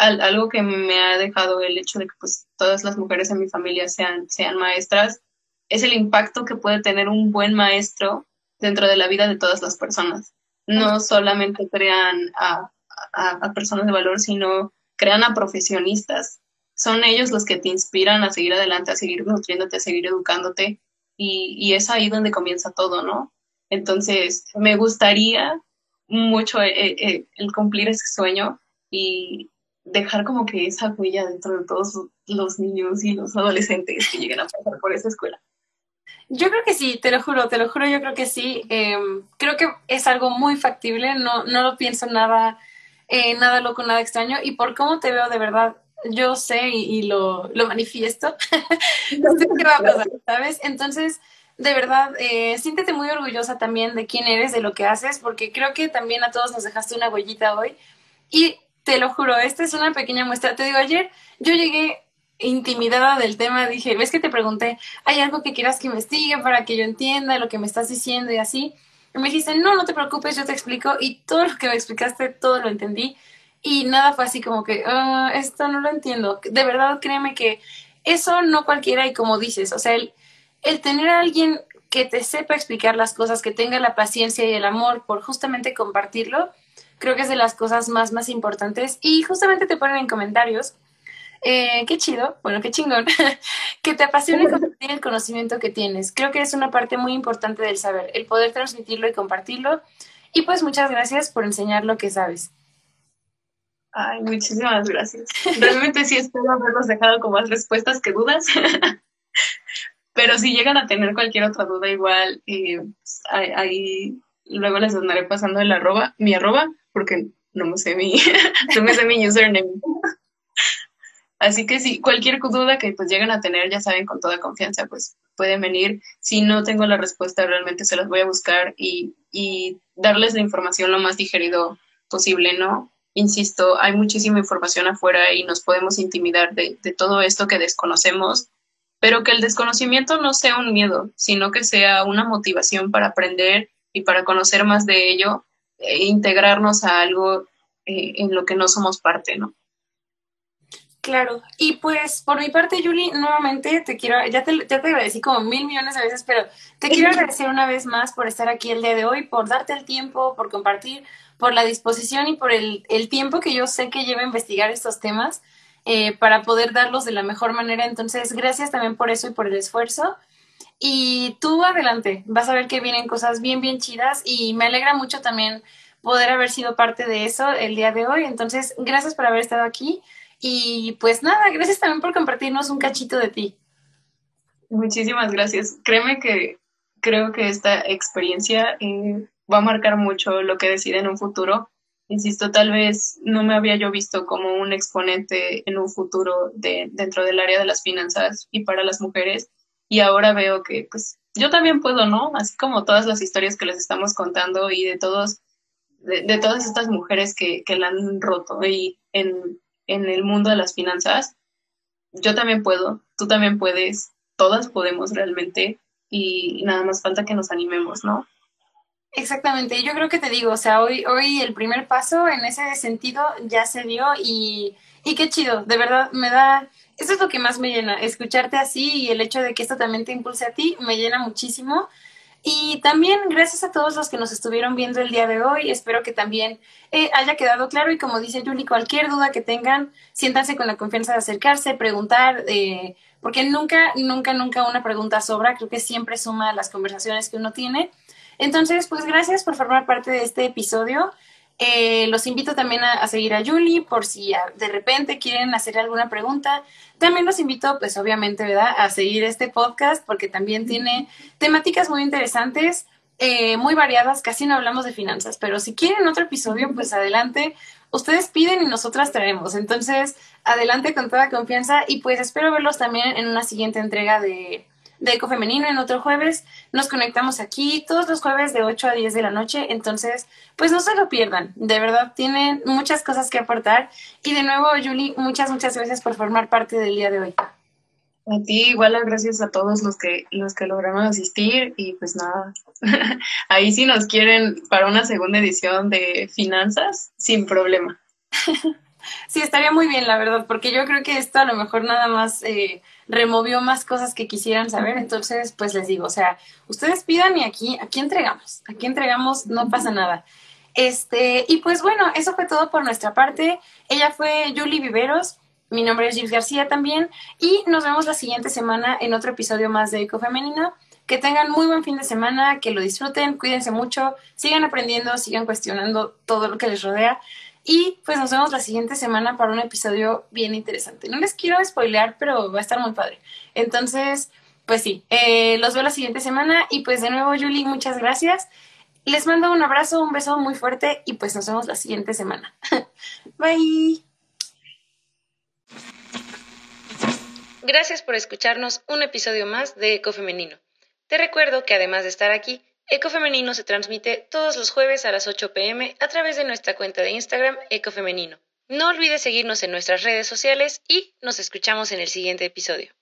Speaker 4: al, algo que me ha dejado el hecho de que pues todas las mujeres en mi familia sean, sean maestras es el impacto que puede tener un buen maestro dentro de la vida de todas las personas. No solamente crean a, a, personas de valor, sino crean a profesionistas. Son ellos los que te inspiran a seguir adelante, a seguir nutriéndote, a seguir educándote. Y, y es ahí donde comienza todo, ¿no? Entonces, me gustaría mucho eh, eh, el cumplir ese sueño y dejar como que esa huella dentro de todos los niños y los adolescentes que lleguen a pasar por esa escuela.
Speaker 3: Yo creo que sí, te lo juro, te lo juro, yo creo que sí. Em, creo que es algo muy factible, no, no lo pienso nada, eh, nada loco, nada extraño. Y por cómo te veo de verdad, yo sé y, lo, lo, manifiesto, sé qué va a pasar, ¿sabes? Entonces, de verdad, eh, siéntete muy orgullosa también de quién eres, de lo que haces, porque creo que también a todos nos dejaste una huellita hoy. Y te lo juro, esta es una pequeña muestra. Te digo, ayer yo llegué intimidada del tema, dije, ves que te pregunté, ¿hay algo que quieras que investigue para que yo entienda lo que me estás diciendo y así? Y me dijiste, no, no te preocupes, yo te explico y todo lo que me explicaste, todo lo entendí y nada fue así como que, uh, esto no lo entiendo. De verdad, créeme que eso no cualquiera y como dices, o sea, el, el tener a alguien que te sepa explicar las cosas, que tenga la paciencia y el amor por justamente compartirlo, creo que es de las cosas más, más importantes. Y justamente te ponen en comentarios eh, qué chido, bueno, qué chingón, que te apasione compartir el conocimiento que tienes. Creo que es una parte muy importante del saber, el poder transmitirlo y compartirlo. Y pues muchas gracias por enseñar lo que sabes.
Speaker 4: Ay, muchísimas gracias. Realmente sí espero haberlos dejado con más respuestas que dudas. Pero si llegan a tener cualquier otra duda, igual eh, pues, ahí, luego les andaré pasando el arroba, mi arroba, porque no me sé mi, no me sé mi username. Así que si cualquier duda que pues lleguen a tener, ya saben, con toda confianza, pues pueden venir. Si no tengo la respuesta, realmente se las voy a buscar y, y darles la información lo más digerido posible, ¿no? Insisto, hay muchísima información afuera y nos podemos intimidar de, de todo esto que desconocemos, pero que el desconocimiento no sea un miedo, sino que sea una motivación para aprender y para conocer más de ello integrarnos a algo eh, en lo que no somos parte, ¿no?
Speaker 3: Claro, y pues por mi parte, Julie, nuevamente te quiero, ya te, ya te agradecí como mil millones de veces, pero te quiero agradecer una vez más por estar aquí el día de hoy, por darte el tiempo, por compartir, por la disposición y por el, el tiempo que yo sé que lleva investigar estos temas eh, para poder darlos de la mejor manera. Entonces, gracias también por eso y por el esfuerzo. Y tú adelante, vas a ver que vienen cosas bien, bien chidas y me alegra mucho también poder haber sido parte de eso el día de hoy. Entonces, gracias por haber estado aquí. Y pues nada, gracias también por compartirnos un cachito de ti.
Speaker 4: Muchísimas gracias. Créeme que creo que esta experiencia eh, va a marcar mucho lo que decida en un futuro. Insisto, tal vez no me había yo visto como un exponente en un futuro de, dentro del área de las finanzas y para las mujeres. Y ahora veo que pues yo también puedo, ¿no? Así como todas las historias que les estamos contando y de todos, de, todas estas mujeres que, que la han roto y en en el mundo de las finanzas, yo también puedo, tú también puedes, todas podemos realmente y nada más falta que nos animemos, ¿no?
Speaker 3: Exactamente, yo creo que te digo, o sea, hoy, hoy el primer paso en ese sentido ya se dio y, y qué chido, de verdad me da, eso es lo que más me llena, escucharte así y el hecho de que esto también te impulse a ti me llena muchísimo. Y también gracias a todos los que nos estuvieron viendo el día de hoy. Espero que también eh, haya quedado claro y como dice Julie, cualquier duda que tengan, siéntanse con la confianza de acercarse, preguntar, eh, porque nunca, nunca, nunca una pregunta sobra. Creo que siempre suma las conversaciones que uno tiene. Entonces, pues gracias por formar parte de este episodio. Eh, los invito también a, seguir a Julie por si de repente quieren hacer alguna pregunta. También los invito, pues obviamente, ¿verdad?, a seguir este podcast porque también tiene temáticas muy interesantes, eh, muy variadas. Casi no hablamos de finanzas, pero si quieren otro episodio, pues adelante. Ustedes piden y nosotras traemos. Entonces, adelante con toda confianza y pues espero verlos también en una siguiente entrega de, de Eco Femenino en otro jueves. Nos conectamos aquí todos los jueves de 8 a 10 de la noche. Entonces, pues no se lo pierdan. De verdad, tienen muchas cosas que aportar. Y de nuevo, Julie, muchas, muchas gracias por formar parte del día de hoy.
Speaker 4: A ti, igual gracias a todos los que, los que lograron asistir y pues nada, ahí si nos quieren para una segunda edición de finanzas, sin problema.
Speaker 3: Sí, estaría muy bien, la verdad, porque yo creo que esto a lo mejor nada más eh, removió más cosas que quisieran saber. Entonces, pues les digo, o sea, ustedes pidan y aquí, aquí entregamos, aquí entregamos, no pasa nada. Este, y pues bueno, eso fue todo por nuestra parte. Ella fue Julie Viveros, mi nombre es Gilles García también, y nos vemos la siguiente semana en otro episodio más de Eco Femenino. Que tengan muy buen fin de semana, que lo disfruten, cuídense mucho, sigan aprendiendo, sigan cuestionando todo lo que les rodea. Y pues nos vemos la siguiente semana para un episodio bien interesante. No les quiero spoilear, pero va a estar muy padre. Entonces, pues sí, eh, los veo la siguiente semana y pues de nuevo, Julie, muchas gracias. Les mando un abrazo, un beso muy fuerte y pues nos vemos la siguiente semana. Bye.
Speaker 5: Gracias por escucharnos un episodio más de Eco Femenino. Te recuerdo que además de estar aquí, Ecofemenino se transmite todos los jueves a las 8 pm a través de nuestra cuenta de Instagram Ecofemenino. No olvides seguirnos en nuestras redes sociales y nos escuchamos en el siguiente episodio.